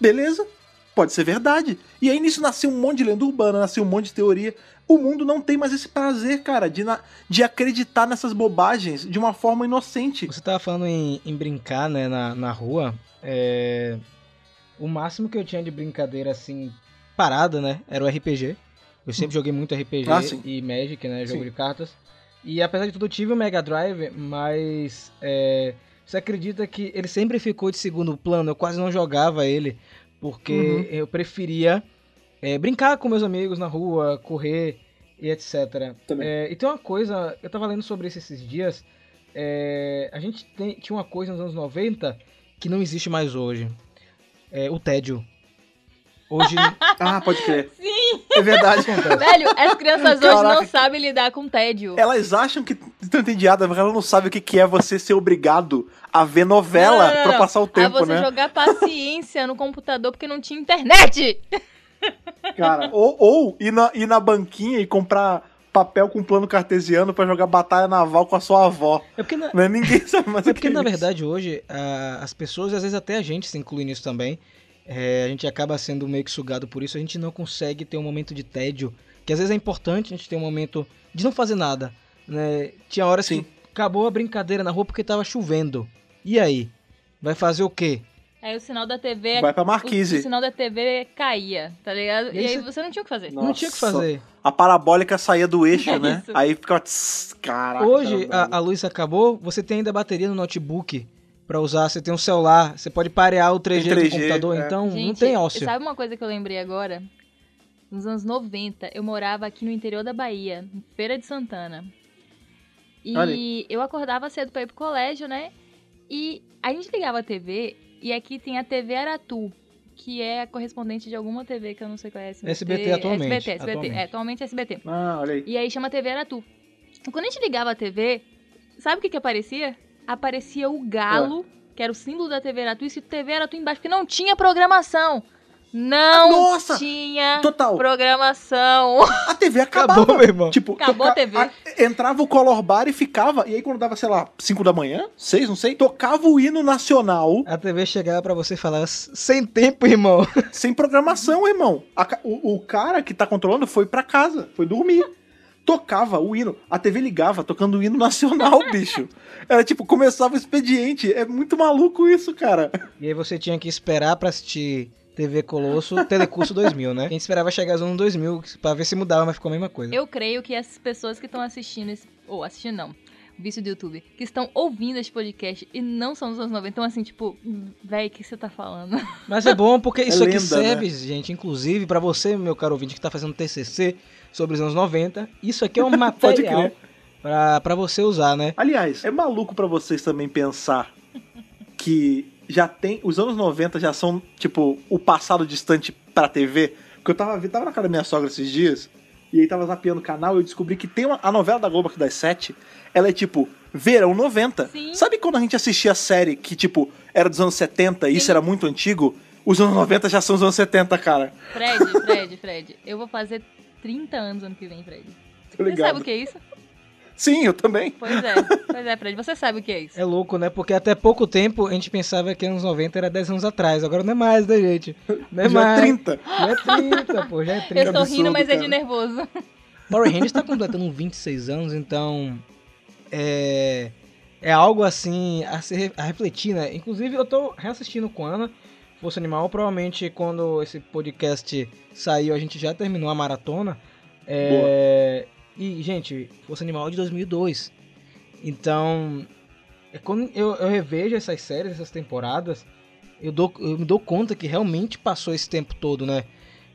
beleza, pode ser verdade. E aí nisso nasceu um monte de lenda urbana, nasceu um monte de teoria. O mundo não tem mais esse prazer, cara, de, na- de acreditar nessas bobagens de uma forma inocente. Você tava falando em, em brincar, né, na, na rua. É... O máximo que eu tinha de brincadeira, assim, parada, né, era o RPG. Eu sempre joguei muito RPG Ah, e Magic, né, jogo Sim. de cartas. E apesar de tudo, eu tive o Mega Drive, mas é, você acredita que ele sempre ficou de segundo plano? Eu quase não jogava ele, porque Uhum. eu preferia é, brincar com meus amigos na rua, correr e etc. Também. É, e tem uma coisa, eu tava lendo sobre isso esses dias. é, a gente tem- tinha uma coisa nos anos 90 que não existe mais hoje. É, o tédio. Hoje. Ah, pode crer. Sim! É verdade. Velho, as crianças hoje Caraca. não sabem lidar com tédio. Elas acham que estão entediadas, mas elas não sabem o que é você ser obrigado a ver novela Não, não, não, pra não. passar o a tempo, você né? jogar paciência no computador porque não tinha internet. Cara, ou, ou ir, na, ir na banquinha e comprar papel com plano cartesiano pra jogar batalha naval com a sua avó. É porque, na, Né? Ninguém sabe mais é porque é na isso. verdade, hoje, as pessoas, e às vezes até a gente se inclui nisso também, é, a gente acaba sendo meio que sugado por isso, a gente não consegue ter um momento de tédio, que às vezes é importante a gente ter um momento de não fazer nada. Né? Tinha horas Sim. que acabou a brincadeira na rua porque tava chovendo. E aí? Vai fazer o quê? Aí o sinal da TV. Vai pra o, o Marquise. sinal da TV caía, tá ligado? E E, aí você- você não tinha o que fazer. Nossa. Não tinha o que fazer. A parabólica saía do eixo, É né? isso. Aí ficava. tss, Caraca. Hoje cara, a, a luz acabou, você tem ainda bateria no notebook pra usar, você tem um celular, você pode parear o 3G, Tem 3G, do computador, é. então não Gente, tem ócio. sabe uma coisa que eu lembrei agora? Nos anos 90, eu morava aqui no interior da Bahia, em Feira de Santana. Olha E eu acordava cedo pra ir pro colégio, né? E a gente ligava a TV, e aqui tem a TV Aratu, que é a correspondente de alguma TV que eu não sei qual é. SBT, SBT atualmente, SBT, SBT. atualmente. É, atualmente é SBT. Ah, olha aí. E aí chama TV Aratu. E quando a gente ligava a TV, sabe o que que aparecia? Aparecia o galo, que era o símbolo da TV Aratu, e escrito TV Aratu embaixo, porque não tinha programação. Não Nossa! tinha Total. programação. A TV acabava. Acabou, meu irmão. Tipo, Acabou a TV. entrava o Color Bar e ficava. E aí, quando dava, sei lá, 5 da manhã, 6, não sei, tocava o hino nacional A TV chegava pra você e falar, sem tempo, irmão. sem programação, irmão. A o, o cara que tá controlando foi pra casa, foi dormir. Tocava o hino. A TV ligava tocando o hino nacional, bicho. Era tipo, começava o expediente. É muito maluco isso, cara. E aí você tinha que esperar pra assistir TV Colosso, Telecurso 2000, né? A gente esperava chegar aos anos 2000 pra ver se mudava, mas ficou a mesma coisa. Eu creio que essas pessoas que estão assistindo, esse, ou assistindo não, vídeo do YouTube, que estão ouvindo esse podcast e não são dos anos 90, então assim, tipo, véi, o que você tá falando? Mas é bom porque isso aqui lenda, serve, gente, inclusive pra você, meu caro ouvinte, que tá fazendo TCC sobre os anos 90. Isso aqui é um material crer. pra, pra você usar, né? Aliás, é maluco pra vocês também pensar que já tem. Os anos 90 já são, tipo, o passado distante pra TV. Porque eu tava, tava na casa da minha sogra esses dias, e aí tava zapeando o canal e eu descobri que tem uma, a novela da Globo aqui das sete, ela é tipo. Verão 90. Sim. Sabe quando a gente assistia a série que, tipo, era dos anos 70 e isso era muito antigo? Os anos 90 já são os anos 70, cara. Fred, Fred, Fred, eu vou fazer 30 anos ano que vem, Fred. Você sabe o que é isso? Sim, eu também. Pois é, pois é, Fred, você sabe o que é isso. É louco, né? Porque até pouco tempo a gente pensava que anos 90 era 10 anos atrás. Agora não é mais, né, gente? Não é já é mais. 30. Já é 30, pô, já é 30. Eu estou rindo, absurdo, mas é de cara. nervoso. Power Rangers tá completando 26 anos, então. É. é algo assim a se a refletir, né? Inclusive eu tô reassistindo com a Ana, Força Animal, provavelmente quando esse podcast saiu a gente já terminou a maratona. É, E, gente, Força Animal é de 2002. Então, é quando eu, eu revejo essas séries, essas temporadas, eu, dou, eu me dou conta que realmente passou esse tempo todo, né?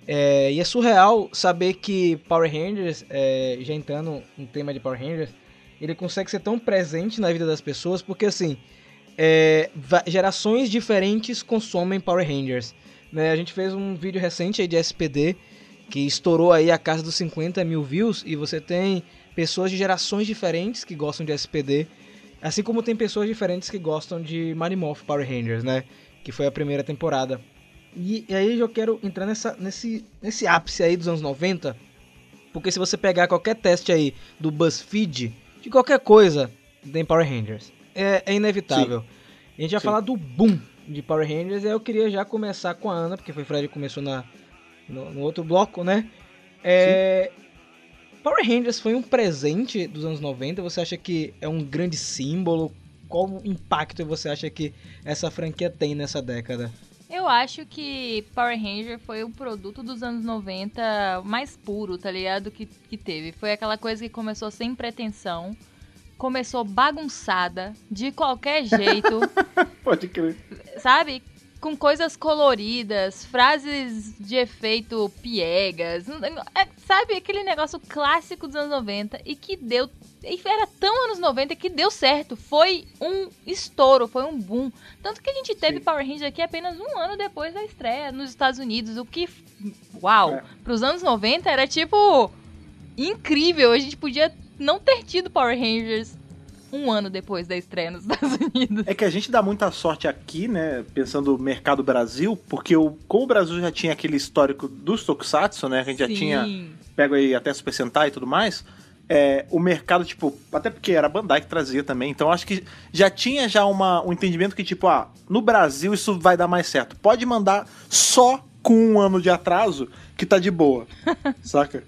É, e é surreal saber que Power Rangers, é, já entrando no tema de Power Rangers, ele consegue ser tão presente na vida das pessoas, porque assim, é, gerações diferentes consomem Power Rangers. Né? A gente fez um vídeo recente aí de SPD, que estourou aí a casa dos 50 mil views, e você tem pessoas de gerações diferentes que gostam de SPD, assim como tem pessoas diferentes que gostam de Mighty Morph Power Rangers, né? Que foi a primeira temporada. E, e aí eu quero entrar nessa, nesse, nesse ápice aí dos anos 90, porque se você pegar qualquer teste aí do BuzzFeed, de qualquer coisa, tem Power Rangers. É, é inevitável. A gente vai Sim. falar do boom de Power Rangers, e aí eu queria já começar com a Ana, porque foi Fred que começou na, no, no outro bloco, né? É, Power Rangers foi um presente dos anos 90? Você acha que é um grande símbolo? Qual impacto você acha que essa franquia tem nessa década? Eu acho que Power Ranger foi o produto dos anos 90 mais puro, tá ligado? Que, que teve. Foi aquela coisa que começou sem pretensão, começou bagunçada, de qualquer jeito, Pode crer. sabe? Com coisas coloridas, frases de efeito piegas, é, sabe? Aquele negócio clássico dos anos 90 e que deu. E era tão anos 90 que deu certo. Foi um estouro, foi um boom. Tanto que a gente teve Sim. Power Ranger aqui apenas um ano depois da estreia nos Estados Unidos. O que. Uau! É. Pros anos 90 era tipo. Incrível. A gente podia não ter tido Power Rangers um ano depois da estreia nos Estados Unidos. É que a gente dá muita sorte aqui, né? Pensando no mercado Brasil, porque o, como o Brasil já tinha aquele histórico dos Tokusatsu, né? A gente já Sim. tinha pego aí até Super Sentai e tudo mais. É, o mercado, tipo, até porque era a Bandai que trazia também, então acho que já tinha já uma, um entendimento que, tipo, ah, no Brasil isso vai dar mais certo. Pode mandar só com um ano de atraso que tá de boa, saca?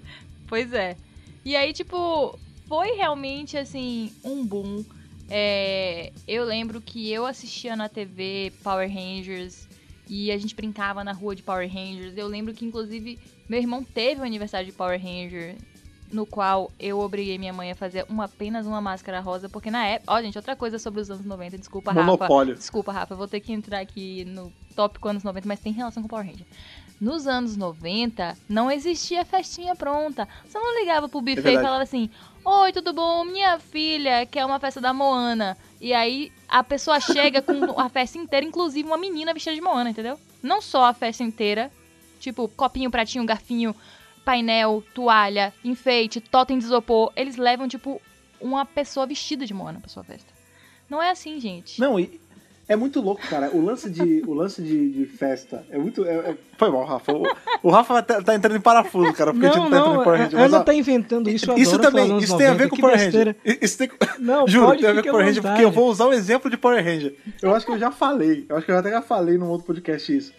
Pois é. E aí, tipo, foi realmente, assim, um boom. É, eu lembro que eu assistia na TV Power Rangers e a gente brincava na rua de Power Rangers. Eu lembro que, inclusive, meu irmão teve um aniversário de Power Ranger no qual eu obriguei minha mãe a fazer uma, apenas uma máscara rosa, porque na época... Ó, gente, outra coisa sobre os anos 90, desculpa, Rafa. Monopólio. Desculpa, Rafa, eu vou ter que entrar aqui no tópico anos 90, mas tem relação com Power Ranger. Nos anos 90, não existia festinha pronta. Você não ligava pro buffet e verdade. falava assim: Oi, tudo bom? Minha filha quer uma festa da Moana. E aí a pessoa chega com a festa inteira, inclusive uma menina vestida de Moana, entendeu? Não só a festa inteira, tipo copinho, pratinho, garfinho, painel, toalha, enfeite, totem de isopor. Eles levam, tipo, uma pessoa vestida de Moana pra sua festa. Não é assim, gente. Não, e é muito louco, cara. O lance de, o lance de, de festa é muito. é- é- Foi mal, Rafa. O, o Rafa tá, tá entrando em parafuso, cara, porque a gente Não, não tá entrando não, em Power Ranger. mas, ó, tá inventando isso, eu isso também, isso tem a 90, ver com Power. Ranger. Isso tem, Não, juro, pode, tem a ver com Power Ranger, porque eu vou usar o exemplo de Power Ranger. Eu acho que eu já falei, eu acho que eu até já falei num outro podcast isso.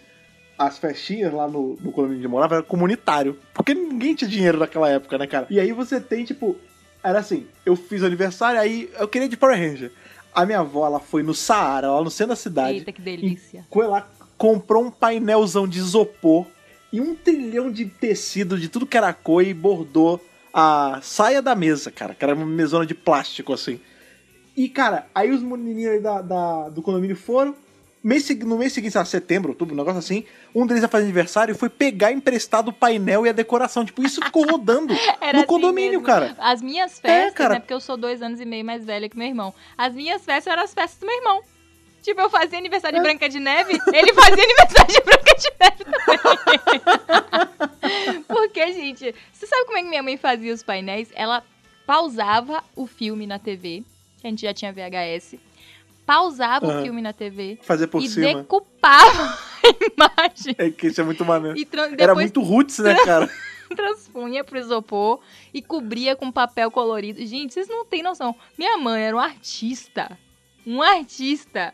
As festinhas lá no, no condomínio de morava era comunitário. Porque ninguém tinha dinheiro naquela época, né, cara? E aí você tem, tipo. Era assim, eu fiz aniversário, aí eu queria de Power Ranger. A minha avó, ela foi no Saara, lá no centro da cidade. Eita, que delícia. Foi lá, comprou um painelzão de isopor e um trilhão de tecido de tudo que era cor e bordou a saia da mesa, cara, que era uma mesona de plástico, assim. E, cara, aí os menininhos aí da, da- do condomínio foram. Mês, no mês seguinte, sei lá, setembro, outubro, um negócio assim, um deles ia fazer aniversário e foi pegar emprestado o painel e a decoração. Tipo, isso ficou rodando no assim condomínio, mesmo. cara. As minhas festas, cara. né? Porque eu sou dois anos e meio mais velha que meu irmão. As minhas festas eram as festas do meu irmão. Tipo, eu fazia aniversário É. de Branca de Neve, ele fazia aniversário de Branca de Neve também. Porque, gente, você sabe como é que minha mãe fazia os painéis? Ela pausava o filme na TV, que a gente já tinha VHS, pausava Aham. o filme na TV Fazer por e cima. decupava a imagem. É que isso é muito maneiro. Era muito roots, né, cara? transpunha pro isopor e cobria com papel colorido. Gente, vocês não têm noção. Minha mãe era um artista. Um artista.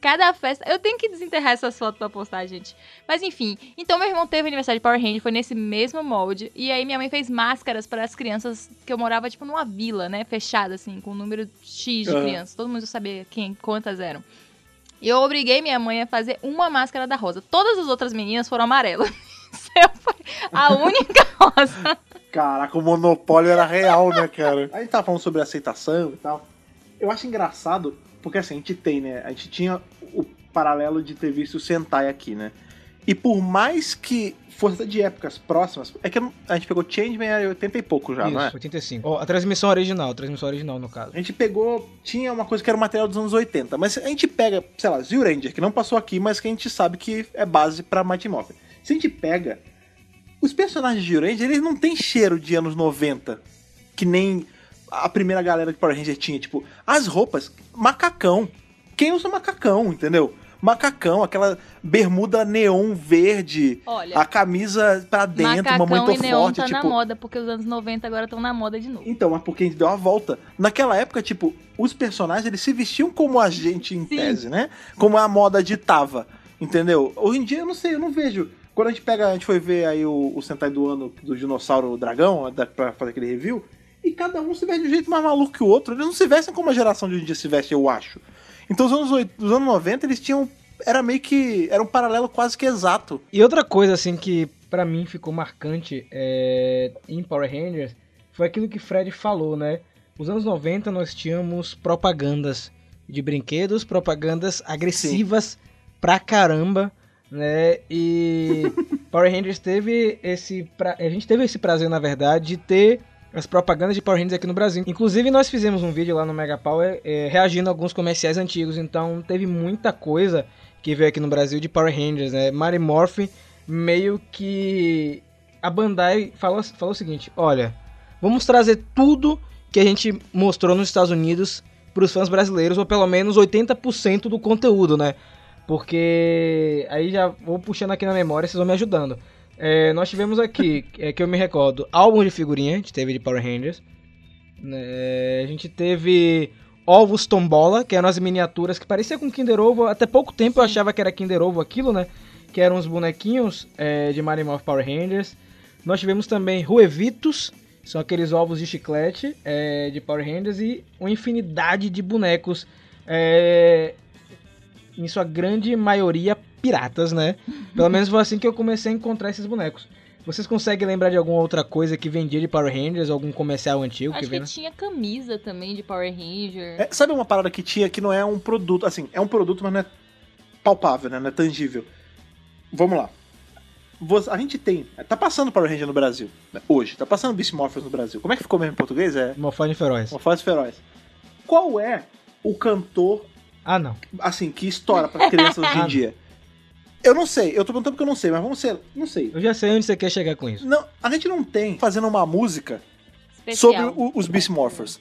Cada festa. Eu tenho que desenterrar essas fotos pra postar, gente. Mas enfim. Então, meu irmão teve aniversário de Power Ranger, foi nesse mesmo molde. E aí, minha mãe fez máscaras para as crianças que eu morava, tipo, numa vila, né? Fechada, assim, com um número X de Aham. crianças. Todo mundo sabia quem, quantas eram. E eu obriguei minha mãe a fazer uma máscara da rosa. Todas as outras meninas foram amarelas. Eu fui a única rosa. Caraca, o monopólio era real, né, cara? A gente tava falando sobre aceitação e tal. Eu acho engraçado, porque assim, a gente tem, né? A gente tinha o paralelo de ter visto o Sentai aqui, né? E por mais que fosse de épocas próximas, é que a gente pegou Changeman em 80 e pouco já, Isso, não é? 85. Ó, a transmissão original, a transmissão original no caso. A gente pegou, tinha uma coisa que era o material dos anos 80, mas a gente pega, sei lá, Zio Ranger, que não passou aqui, mas que a gente sabe que é base pra Mighty Morphin. Se a gente pega, os personagens de Zio Ranger, eles não têm cheiro de anos 90, que nem a primeira galera de Power Ranger tinha, tipo, as roupas, macacão. Quem usa macacão, entendeu? Macacão, aquela bermuda neon verde, Olha, a camisa pra dentro, macacão mamãe tô e neon forte, tá na tipo... moda, porque os anos 90 agora estão na moda de novo. Então, mas porque a gente deu a volta. Naquela época, tipo, os personagens eles se vestiam como a gente em Sim. tese, né? Como a moda ditava. Entendeu? Hoje em dia eu não sei, eu não vejo. Quando a gente pega, a gente foi ver aí o, o Sentai do ano do dinossauro dragão, pra fazer aquele review, e cada um se veste de um jeito mais maluco que o outro. Eles não se vestem como a geração de hoje em dia se veste, eu acho. Então os anos, os anos 90, eles tinham. Era meio que. Era um paralelo quase que exato. E outra coisa, assim, que pra mim ficou marcante é, em Power Rangers foi aquilo que Fred falou, né? Os anos 90 nós tínhamos propagandas de brinquedos, propagandas agressivas pra caramba, né? E Power Rangers teve esse. Pra... A gente teve esse prazer, na verdade, de ter as propagandas de Power Rangers aqui no Brasil. Inclusive, nós fizemos um vídeo lá no Mega Power é, reagindo a alguns comerciais antigos, então teve muita coisa que veio aqui no Brasil de Power Rangers, né? Mary Morphin meio que a Bandai falou, falou o seguinte: olha, vamos trazer tudo que a gente mostrou nos Estados Unidos para os fãs brasileiros, ou pelo menos 80% do conteúdo, né? Porque aí já vou puxando aqui na memória, vocês vão me ajudando. É, nós tivemos aqui, é, que eu me recordo, álbum de figurinha, a gente teve de Power Rangers. né? a gente teve ovos tombola, que eram as miniaturas que parecia com Kinder Ovo. Até pouco tempo eu achava que era Kinder Ovo aquilo, né? Que eram os bonequinhos é, de Mario Power Rangers. Nós tivemos também Ruevitos, são aqueles ovos de chiclete é, de Power Rangers. E uma infinidade de bonecos, é, em sua grande maioria piratas, né? Pelo menos foi assim que eu comecei a encontrar esses bonecos. Vocês conseguem lembrar de alguma outra coisa que vendia de Power Rangers? Algum comercial antigo que Acho que vem? tinha camisa também de Power Ranger. É, sabe uma parada que tinha que não é um produto, assim, é um produto, mas não é palpável, né? Não é tangível. Vamos lá. A gente tem. Tá passando Power Ranger no Brasil. né, Hoje. Tá passando Beast Morphers no Brasil. Como é que ficou mesmo em português? É Morfagem Feroz. fase feroz. Qual é o cantor, Ah, não. assim, que estoura pra crianças hoje em Ah. dia? Eu não sei, eu tô perguntando porque eu não sei, mas vamos ser. Não sei. Eu já sei onde você quer chegar com isso. Não, a gente não tem fazendo uma música Especial. sobre o- os Beast Morphers.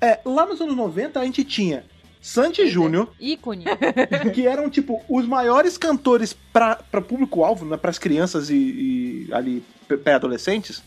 É, lá nos anos 90 a gente tinha Santi Júnior, Ícone. que eram, tipo, os maiores cantores pra, pra público-alvo, né, pras crianças e, e ali pré-adolescentes,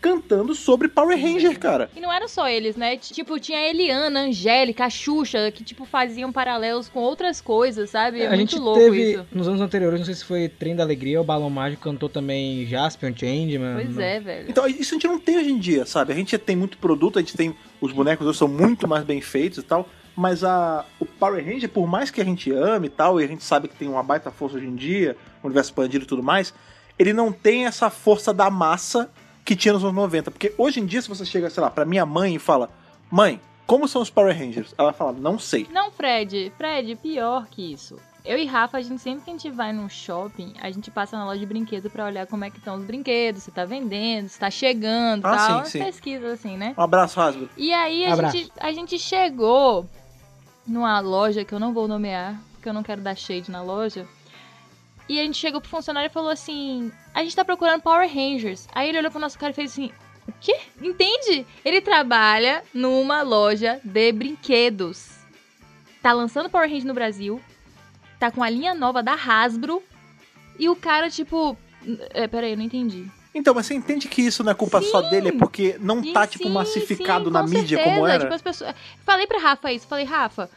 cantando sobre Power Ranger, cara. E não eram só eles, né? Tipo, tinha a Eliana, a Angélica, a Xuxa, que, tipo, faziam paralelos com outras coisas, sabe? É a muito gente louco teve, isso. nos anos anteriores, não sei se foi Trem da Alegria ou Balão Mágico, cantou também Jaspion, Changeman. Pois não- é, velho. Então, isso a gente não tem hoje em dia, sabe? A gente tem muito produto, a gente tem. Os bonecos hoje são muito mais bem feitos e tal. Mas a, o Power Ranger, por mais que a gente ame e tal, e a gente sabe que tem uma baita força hoje em dia, o universo expandido e tudo mais, ele não tem essa força da massa que tinha nos anos 90. Porque hoje em dia, se você chega, sei lá, pra minha mãe e fala: Mãe, como são os Power Rangers? Ela fala: Não sei. Não, Fred. Fred, pior que isso. Eu e Rafa, a gente sempre que a gente vai num shopping, a gente passa na loja de brinquedo pra olhar como é que estão os brinquedos, se tá vendendo, se tá chegando, Ah, tal. sim, sim. Pesquisa assim, né? Um abraço, Hasbro. E aí a gente, a gente chegou numa loja que eu não vou nomear, porque eu não quero dar shade na loja. E a gente chegou pro funcionário e falou assim: A gente tá procurando Power Rangers. Aí ele olhou pro nosso cara e fez assim: O quê? Entende? Ele trabalha numa loja de brinquedos. Tá lançando Power Rangers no Brasil. Tá com a linha nova da Hasbro. E o cara, tipo. É, peraí, eu não entendi. Então, mas você entende que isso não é culpa só dele, é porque não tá, tipo, sim, massificado sim, na com mídia certeza. como era? Tipo, as pessoas... Falei pra Rafa isso, falei, Rafa,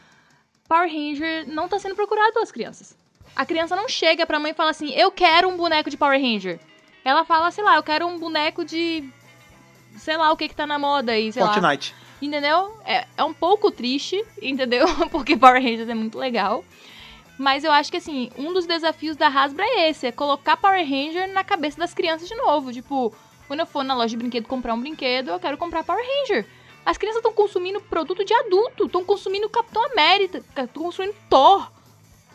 Power Ranger não tá sendo procurado pelas crianças. A criança não chega pra mãe e fala assim: Eu quero um boneco de Power Ranger. Ela fala, sei lá, eu quero um boneco de. Sei lá o que que tá na moda aí, sei lá. Fortnite. Entendeu? É, é um pouco triste, entendeu? Porque Power Rangers é muito legal. Mas eu acho que, assim, um dos desafios da Hasbro é esse: é colocar Power Ranger na cabeça das crianças de novo. Tipo, quando eu for na loja de brinquedo comprar um brinquedo, eu quero comprar Power Ranger. As crianças estão consumindo produto de adulto, estão consumindo Capitão América, estão consumindo Thor,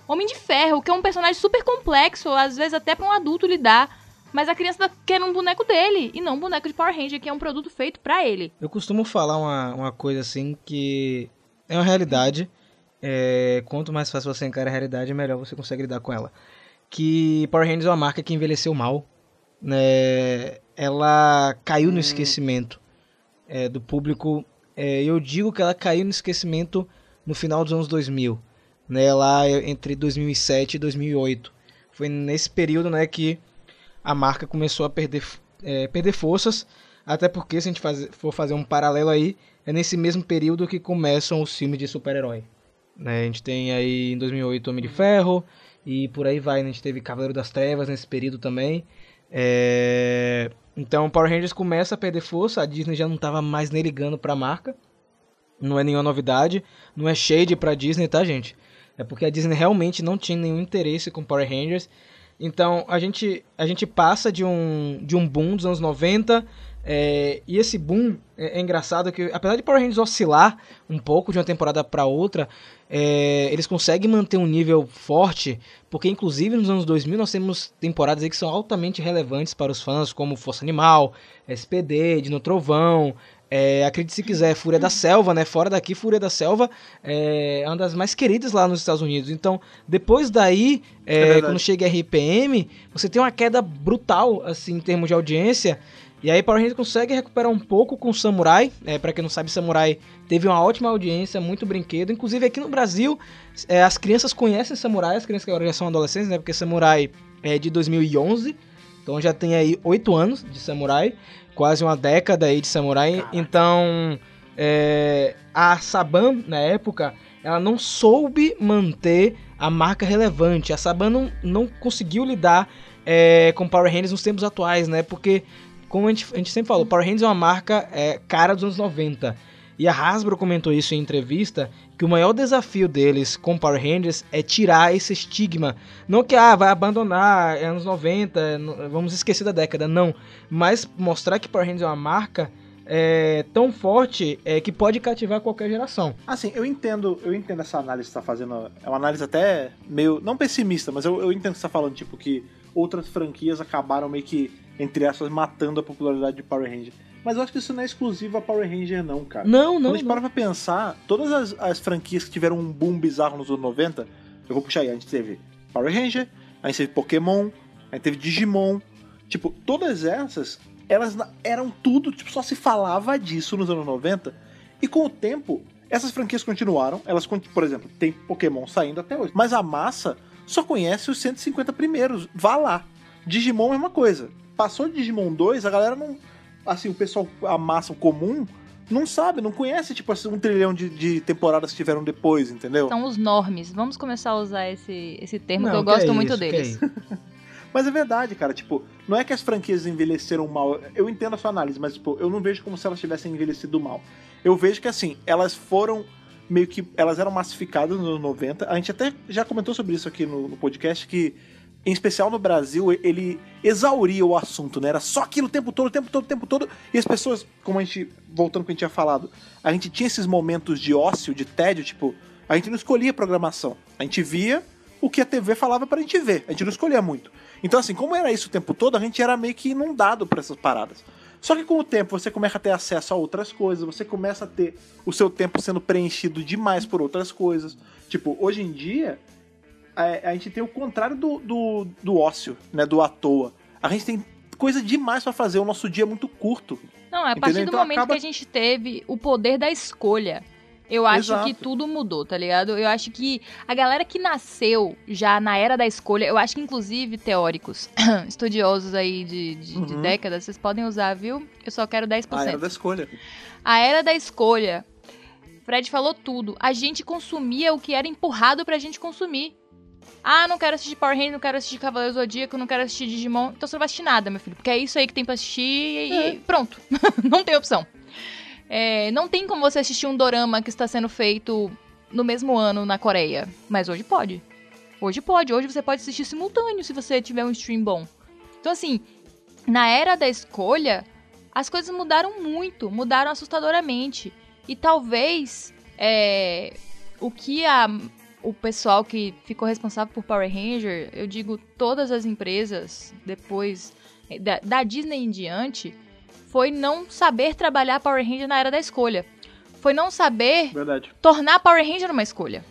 Homem de Ferro, que é um personagem super complexo, às vezes até pra um adulto lidar. Mas a criança tá querendo um boneco dele, e não um boneco de Power Ranger, que é um produto feito pra ele. Eu costumo falar uma, uma coisa assim que é uma realidade. É, quanto mais fácil você encara a realidade, melhor você consegue lidar com ela. Que Power Rangers é uma marca que envelheceu mal. Né? Ela caiu no esquecimento é, do público. É, eu digo que ela caiu no esquecimento no final dos anos 2000. Né? Lá entre 2007 e 2008. Foi nesse período né, que a marca começou a perder, é, perder forças. Até porque, se a gente faz, for fazer um paralelo aí, é nesse mesmo período que começam os filmes de super-herói. Né? A gente tem aí em 2008 Homem de Ferro e por aí vai. Né? A gente teve Cavaleiro das Trevas nesse período também. É... Então Power Rangers começa a perder força, a Disney já não estava mais nem ligando para a marca. Não é nenhuma novidade, não é shade para Disney, tá, gente? É porque a Disney realmente não tinha nenhum interesse com Power Rangers. Então a gente, a gente passa de um, de um boom dos anos 90. É, e esse boom é, é engraçado que, apesar de Power Rangers oscilar um pouco de uma temporada para outra, é, eles conseguem manter um nível forte, porque inclusive nos anos 2000 nós temos temporadas que são altamente relevantes para os fãs, como Força Animal, SPD, Dino Trovão, é, acredite se quiser, Fúria da Selva, né? Fora daqui, Fúria da Selva é uma das mais queridas lá nos Estados Unidos. Então, depois daí, é, É quando chega RPM, você tem uma queda brutal, assim, em termos de audiência. E aí, Power Rangers consegue recuperar um pouco com o Samurai. É, para quem não sabe, Samurai teve uma ótima audiência, muito brinquedo. Inclusive, aqui no Brasil, é, as crianças conhecem Samurai, as crianças que agora já são adolescentes, né? Porque Samurai é de 2011. Então já tem aí oito anos de Samurai, quase uma década aí de Samurai. Então, é, a Saban, na época, ela não soube manter a marca relevante. A Saban não, não conseguiu lidar é, com Power Rangers nos tempos atuais, né? Porque, como a gente, a gente sempre falou, Power Rangers é uma marca é, cara dos anos 90. E a Hasbro comentou isso em entrevista, que o maior desafio deles com Power Rangers é tirar esse estigma. Não que, ah, vai abandonar, é anos 90, é no- vamos esquecer da década, não. Mas mostrar que Power Rangers é uma marca é, tão forte é, que pode cativar qualquer geração. Assim, eu entendo, eu entendo essa análise que você tá fazendo. É uma análise até meio. não pessimista, mas eu, eu entendo que você tá falando, tipo, que outras franquias acabaram meio que, entre aspas, matando a popularidade de Power Ranger. Mas eu acho que isso não é exclusivo a Power Ranger, não, cara. Não, Quando não, a gente não. para pra pensar, todas as, as franquias que tiveram um boom bizarro nos anos 90, eu vou puxar aí, a gente teve Power Ranger, a gente teve Pokémon, a gente teve Digimon. Tipo, todas essas, elas eram tudo, tipo, só se falava disso nos anos 90. E com o tempo, essas franquias continuaram. Elas, por exemplo, tem Pokémon saindo até hoje. Mas a massa só conhece os 150 primeiros. Vá lá. Digimon, mesma coisa. Passou de Digimon 2, a galera não. Assim, o pessoal, a massa comum, não sabe, não conhece, tipo, assim, um trilhão de, de temporadas que tiveram depois, entendeu? São os normes. Vamos começar a usar esse, esse termo Não, que eu que gosto é muito isso, que deles. é. Mas é verdade, cara, tipo, não é que as franquias envelheceram mal. Eu entendo a sua análise, mas, tipo, eu não vejo como se elas tivessem envelhecido mal. Eu vejo que, assim, elas foram meio que. Elas eram massificadas nos anos 90. A gente até já comentou sobre isso aqui no, no podcast, que, em especial no Brasil, ele exauria o assunto, né? Era só aquilo o tempo todo, o tempo todo, o tempo todo. E as pessoas, como a gente. Voltando ao que a gente tinha falado, a gente tinha esses momentos de ócio, de tédio, tipo, a gente não escolhia programação. A gente via o que a TV falava pra gente ver. A gente não escolhia muito. Então, assim, como era isso o tempo todo, a gente era meio que inundado por essas paradas. Só que com o tempo você começa a ter acesso a outras coisas, você começa a ter o seu tempo sendo preenchido demais por outras coisas. Tipo, hoje em dia, a, a gente tem o contrário do, do, do ócio, né? Do à toa. A gente tem coisa demais pra fazer, o nosso dia é muito curto. Não, é a Entendeu? partir do Então momento acaba- que a gente teve o poder da escolha. Eu acho Exato. que tudo mudou, tá ligado? Eu acho que a galera que nasceu já na era da escolha, eu acho que inclusive teóricos, estudiosos aí de, de, de Uhum. décadas, vocês podem usar, viu? Eu só quero 10%. A era da escolha. A era da escolha Fred falou tudo. A gente consumia o que era empurrado pra gente consumir. Ah, não quero assistir Power Rangers, não quero assistir Cavaleiro Zodíaco, não quero assistir Digimon. Então você não vai assistir nada, meu filho. Porque é isso aí que tem pra assistir e pronto. não tem opção. É, não tem como você assistir um dorama que está sendo feito no mesmo ano na Coreia. Mas hoje pode. Hoje pode. Hoje você pode assistir simultâneo se você tiver um stream bom. Então, assim, na era da escolha, as coisas mudaram muito. Mudaram assustadoramente. E talvez é, o que a, o pessoal que ficou responsável por Power Ranger, eu digo todas as empresas depois da, da Disney em diante, foi não saber trabalhar Power Ranger na era da escolha. Foi não saber Verdade. tornar Power Ranger uma escolha.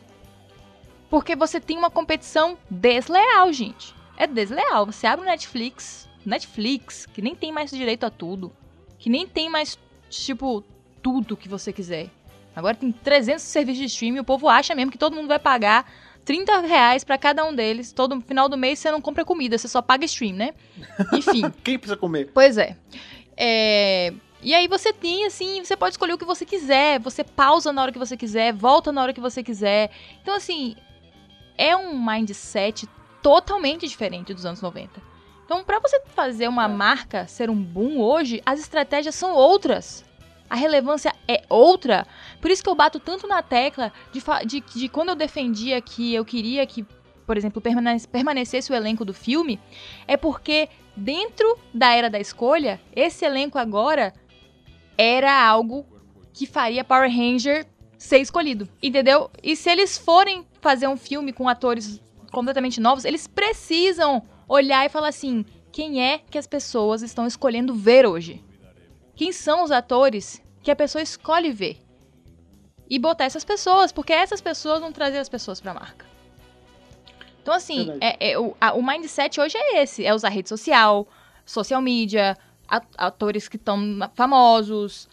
Porque você tem uma competição desleal, gente. É desleal. Você abre o Netflix, Netflix, que nem tem mais direito a tudo, que nem tem mais, tipo, tudo que você quiser. Agora tem 300 serviços de streaming, o povo acha mesmo que todo mundo vai pagar 30 reais pra cada um deles. Todo final do mês você não compra comida, você só paga stream, né? Enfim. Quem precisa comer? Pois é. É, E aí você tem, assim, você pode escolher o que você quiser. Você pausa na hora que você quiser, volta na hora que você quiser. Então, assim, é um mindset totalmente diferente dos anos 90. Então, pra você fazer uma marca ser um boom hoje, as estratégias são outras. A relevância é outra. Por isso que eu bato tanto na tecla de, de, de quando eu defendia que eu queria que, por exemplo, permane- permanecesse o elenco do filme, é porque dentro da era da escolha, esse elenco agora era algo que faria Power Ranger ser escolhido, entendeu? E se eles forem fazer um filme com atores completamente novos, eles precisam olhar e falar assim: quem é que as pessoas estão escolhendo ver hoje? Quem são os atores que a pessoa escolhe ver? E botar essas pessoas, porque essas pessoas vão trazer as pessoas pra marca. Então, assim, é, é, o, a- o mindset hoje é esse: é usar rede social, social media, atores que estão famosos,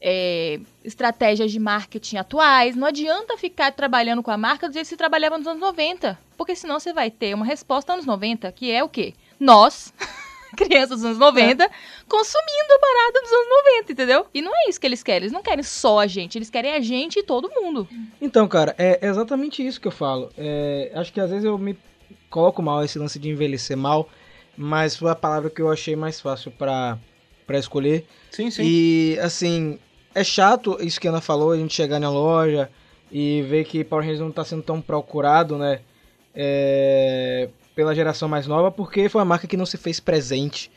é, estratégias de marketing atuais. Não adianta ficar trabalhando com a marca do jeito que se trabalhava nos anos 90. Porque senão você vai ter uma resposta anos 90, que é o quê? Nós, crianças dos anos 90, consumindo a parada dos anos 90, entendeu? E não é isso que eles querem. Eles não querem só a gente, eles querem a gente e todo mundo. Então, cara, é exatamente isso que eu falo. É, acho que às vezes eu me coloco mal esse lance de envelhecer mal, mas foi a palavra que eu achei mais fácil pra, pra escolher. Sim, sim. E, assim, é chato isso que a Ana falou, a gente chegar na loja e ver que Power Rangers não tá sendo tão procurado, né? é, pela geração mais nova, porque foi uma marca que não se fez presente.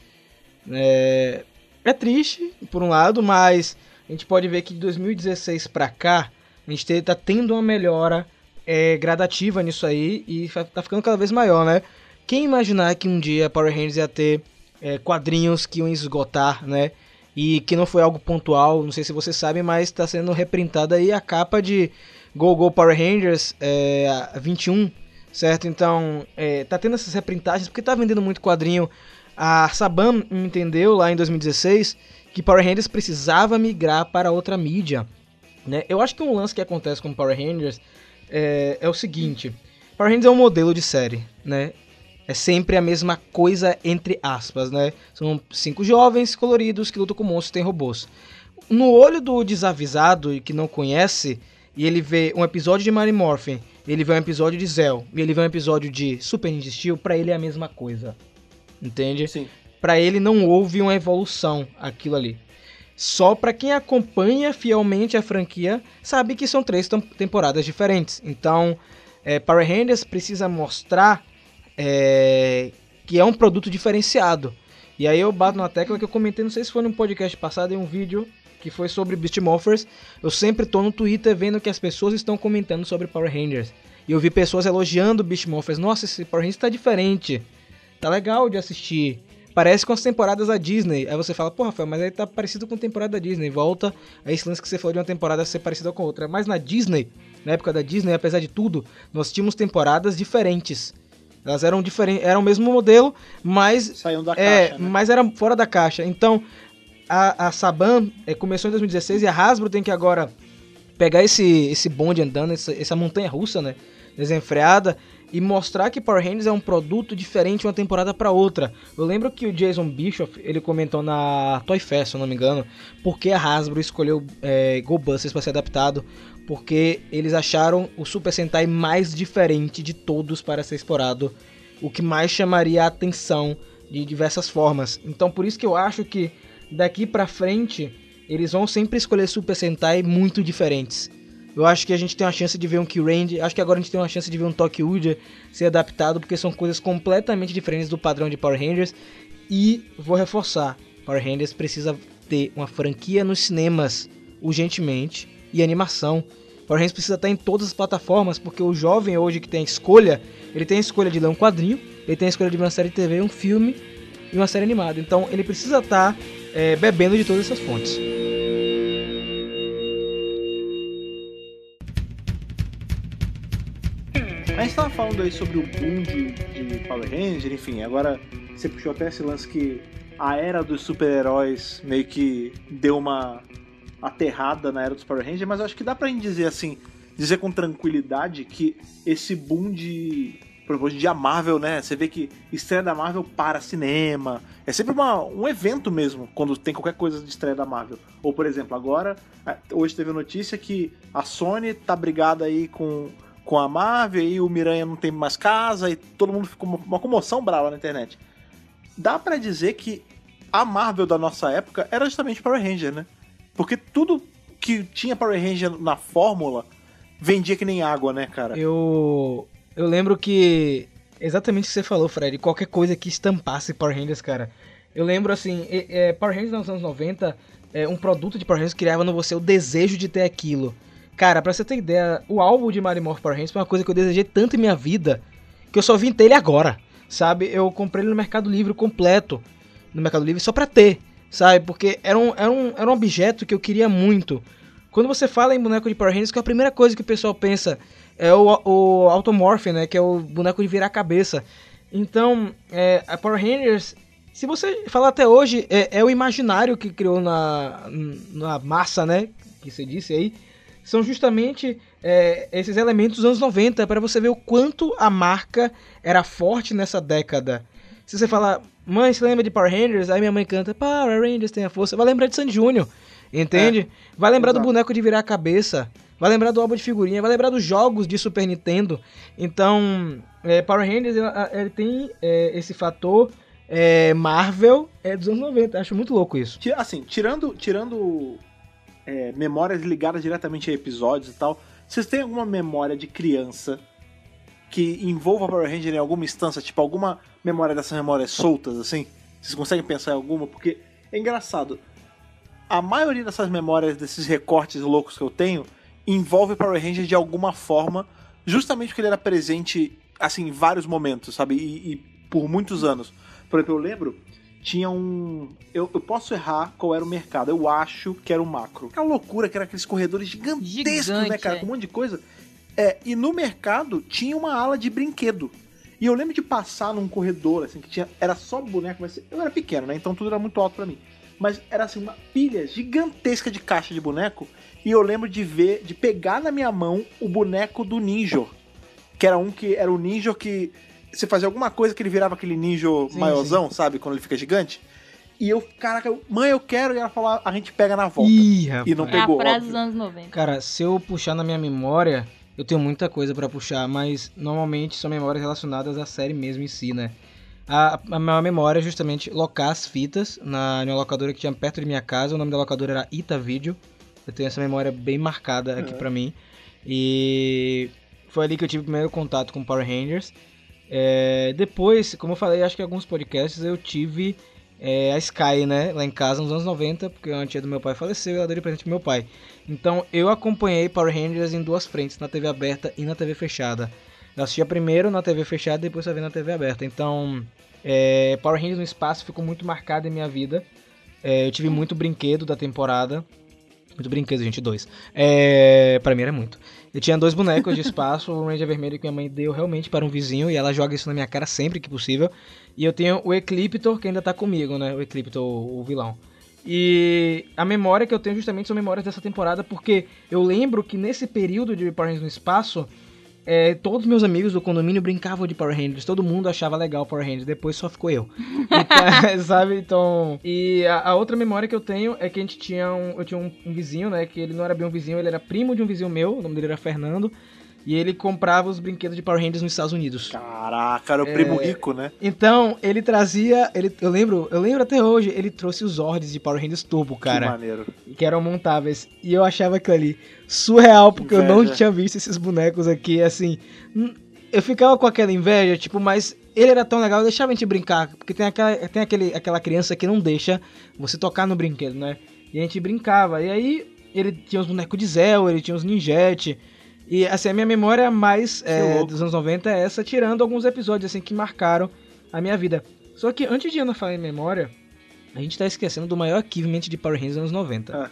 É, é triste, por um lado, mas a gente pode ver que de 2016 pra cá, a gente te- tá tendo uma melhora é, gradativa nisso aí e tá ficando cada vez maior, né? Quem imaginar que um dia Power Rangers ia ter é, quadrinhos que iam esgotar, né? E que não foi algo pontual, não sei se vocês sabem, mas está sendo reprintada aí a capa de Go Go Power Rangers é, a 21, certo? Então, é, tá tendo essas reprintagens porque tá vendendo muito quadrinho. A Saban entendeu lá em 2016 que Power Rangers precisava migrar para outra mídia. Né? Eu acho que um lance que acontece com Power Rangers é, é o seguinte: Power Rangers é um modelo de série, né? É sempre a mesma coisa entre aspas, né? São cinco jovens coloridos que lutam com monstros e tem robôs. No olho do desavisado e que não conhece, e ele vê um episódio de Mary Morphin, ele vê um episódio de Zell, e ele vê um episódio de Super Ninja Steel, pra ele é a mesma coisa. Entende? Sim. Pra ele não houve uma evolução aquilo ali. Só pra quem acompanha fielmente a franquia sabe que são três tem- temporadas diferentes. Então, é, Power Rangers precisa mostrar é, que é um produto diferenciado. E aí eu bato na tecla que eu comentei, não sei se foi no podcast passado, em um vídeo que foi sobre Beast Morphers. Eu sempre tô no Twitter vendo que as pessoas estão comentando sobre Power Rangers. E eu vi pessoas elogiando Beast Morphers. Nossa, esse Power Rangers tá diferente. Tá legal de assistir. Parece com as temporadas da Disney. Aí você fala, pô, Rafael, mas aí tá parecido com a temporada da Disney. Volta a esse lance que você falou de uma temporada ser parecida com outra. Mas na Disney, na época da Disney, apesar de tudo, nós tínhamos temporadas diferentes. Elas eram diferentes, eram o mesmo modelo, mas Saiam da é, caixa, né? mas era fora da caixa. Então, a, a Saban é, começou em 2016 e a Hasbro tem que agora pegar esse, esse bonde andando, essa, essa montanha russa, né? Desenfreada, e mostrar que Power Rangers é um produto diferente uma temporada para outra. Eu lembro que o Jason Bischoff, ele comentou na Toy Fest, se eu não me engano, porque a Hasbro escolheu é, Busters para ser adaptado, porque eles acharam o Super Sentai mais diferente de todos para ser explorado, o que mais chamaria a atenção de diversas formas. Então por isso que eu acho que daqui para frente eles vão sempre escolher Super Sentai muito diferentes. Eu acho que a gente tem uma chance de ver um Kyurand, acho que agora a gente tem uma chance de ver um Tokyo Uja ser adaptado, porque são coisas completamente diferentes do padrão de Power Rangers. E vou reforçar, Power Rangers precisa ter uma franquia nos cinemas urgentemente e animação. Power Rangers precisa estar em todas as plataformas, porque o jovem hoje que tem a escolha, ele tem a escolha de ler um quadrinho, ele tem a escolha de ver uma série de TV, um filme e uma série animada. Então ele precisa estar é, bebendo de todas essas fontes. A gente tava falando aí sobre o boom de, de Power Ranger, enfim, agora você puxou até esse lance que a era dos super-heróis meio que deu uma aterrada na era dos Power Rangers, mas eu acho que dá pra gente dizer assim, dizer com tranquilidade que esse boom de por hoje em dia a Marvel, né? Você vê que estreia da Marvel para cinema. É sempre uma, um evento mesmo, quando tem qualquer coisa de estreia da Marvel. Ou, por exemplo, agora, hoje teve a notícia que a Sony tá brigada aí com, com a Marvel e o Miranha não tem mais casa e todo mundo ficou uma, comoção brava na internet. Dá pra dizer que a Marvel da nossa época era justamente Power Ranger, né? Porque tudo que tinha Power Ranger na fórmula vendia que nem água, né, cara? Eu eu lembro que exatamente o que você falou, Fred, qualquer coisa que estampasse Power Rangers, cara. Eu lembro assim, é, é, Power Rangers nos anos 90, é, um produto de Power Rangers criava no você o desejo de ter aquilo. Cara, pra você ter ideia, o álbum de Mario Morph Power Rangers foi uma coisa que eu desejei tanto em minha vida que eu só vim ter ele agora, sabe? Eu comprei ele no Mercado Livre completo, no Mercado Livre só pra ter, sabe? Porque era um, era um, era um objeto que eu queria muito. Quando você fala em boneco de Power Rangers, que é a primeira coisa que o pessoal pensa é o, o Automorph, né? Que é o boneco de virar a cabeça. Então, é, a Power Rangers, se você falar até hoje, é, é o imaginário que criou na, na massa, né? Que você disse aí. São justamente é, esses elementos dos anos 90 para você ver o quanto a marca era forte nessa década. Se você falar, mãe, você lembra de Power Rangers? Aí minha mãe canta, Power Rangers tem a força. Vai lembrar de Sandy Júnior, entende? Vai lembrar do exato. boneco de virar a cabeça. Vai lembrar do álbum de figurinha, vai lembrar dos jogos de Super Nintendo. Então, é, Power Rangers ele, ele tem é, esse fator é, Marvel é, dos anos 90. Acho muito louco isso. Assim, tirando, tirando é, memórias ligadas diretamente a episódios e tal, vocês têm alguma memória de criança que envolva Power Ranger em alguma instância? Tipo, alguma memória dessas memórias soltas, assim? Vocês conseguem pensar em alguma? Porque é engraçado. A maioria dessas memórias, desses recortes loucos que eu tenho, envolve Power Ranger de alguma forma, justamente porque ele era presente, assim, em vários momentos, sabe? E, e por muitos anos. Por exemplo, eu lembro, tinha um. Eu, eu posso errar qual era o mercado. Eu acho que era o macro. Aquela loucura que era aqueles corredores gigantescos, Gigante, né, cara? é. Com um monte de coisa. É, e no mercado tinha uma ala de brinquedo. E eu lembro de passar num corredor, assim, que tinha. Era só boneco, mas eu era pequeno, né? Então tudo era muito alto pra mim. Mas era assim, uma pilha gigantesca de caixa de boneco. E eu lembro de ver, de pegar na minha mão o boneco do Ninja. Que era um que era o Ninja que. Você fazia alguma coisa que ele virava aquele ninja Sim, maiorzão, sabe? Quando ele fica gigante. E eu, caraca, eu, mãe, eu quero. E ela falou, a gente pega na volta. Ih, rapaz. E não É a pegou. frase óbvio. dos anos 90. Cara, se eu puxar na minha memória, eu tenho muita coisa pra puxar, mas normalmente são memórias relacionadas à série mesmo em si, né? A, a minha memória é justamente locar as fitas na uma locadora que tinha perto de minha casa. O nome da locadora era Ita Video. Eu tenho essa memória bem marcada aqui Uhum. pra mim. E foi ali que eu tive o primeiro contato com Power Rangers. É, depois, como eu falei, acho que em alguns podcasts eu tive é, a Sky, né, lá em casa nos anos 90, porque a tia do meu pai faleceu e ela deu de presente pro meu pai. Então eu acompanhei Power Rangers em duas frentes, na TV aberta e na TV fechada. Eu assistia primeiro na TV fechada e depois só vi na TV aberta. Então, é, Power Rangers no espaço ficou muito marcado em minha vida. É, eu tive muito brinquedo da temporada. Muito brinquedo, gente, dois. É, pra mim era muito. Eu tinha dois bonecos de espaço, o Ranger vermelho que minha mãe deu realmente para um vizinho e ela joga isso na minha cara sempre que possível. E eu tenho o Ecliptor que ainda tá comigo, né? O Ecliptor, o vilão. E a memória que eu tenho justamente são memórias dessa temporada, porque eu lembro que nesse período de Power no espaço, é, todos meus amigos do condomínio brincavam de Power Rangers, todo mundo achava legal Power Rangers, depois só ficou eu. Então, sabe? Então. E a, a outra memória que eu tenho é que a gente tinha um. Eu tinha um, um vizinho, né? Que ele não era bem um vizinho, ele era primo de um vizinho meu, o nome dele era Fernando. E ele comprava os brinquedos de Power Rangers nos Estados Unidos. Caraca, era o primo rico, né? Então, ele trazia. Ele, eu lembro, eu lembro até hoje, ele trouxe os Zords de Power Rangers Turbo, Que cara. maneiro. Que eram montáveis. E eu achava aquilo ali surreal, porque eu não Inveja. tinha visto esses bonecos aqui, assim. hum, Eu ficava com aquela inveja, tipo, mas ele era tão legal, deixava a gente brincar. Porque tem, aquela, tem aquele, aquela criança que não deixa você tocar no brinquedo, né? E a gente brincava. E aí, ele tinha os bonecos de Zell, ele tinha os ninjete. E assim, a minha memória mais é, dos anos 90 é essa, tirando alguns episódios assim que marcaram a minha vida. Só que antes de Ana falar em memória, a gente tá esquecendo do maior achievement de Power Rangers dos anos 90. Ah.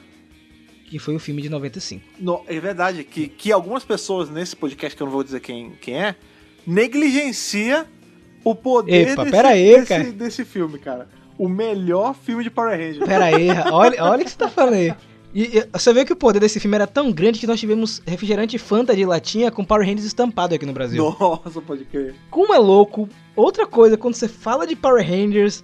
Que foi o filme de 95. No- é verdade que, que algumas pessoas nesse podcast, que eu não vou dizer quem, quem é, negligencia o poder Epa, desse, aí, desse, cara. desse filme, cara. O melhor filme de Power Rangers. Pera aí, olha, olha o que você tá falando aí. E, e você vê que o poder desse filme era tão grande que nós tivemos refrigerante Fanta de latinha com Power Rangers estampado aqui no Brasil. Nossa, pode crer. Como é louco, outra coisa, quando você fala de Power Rangers,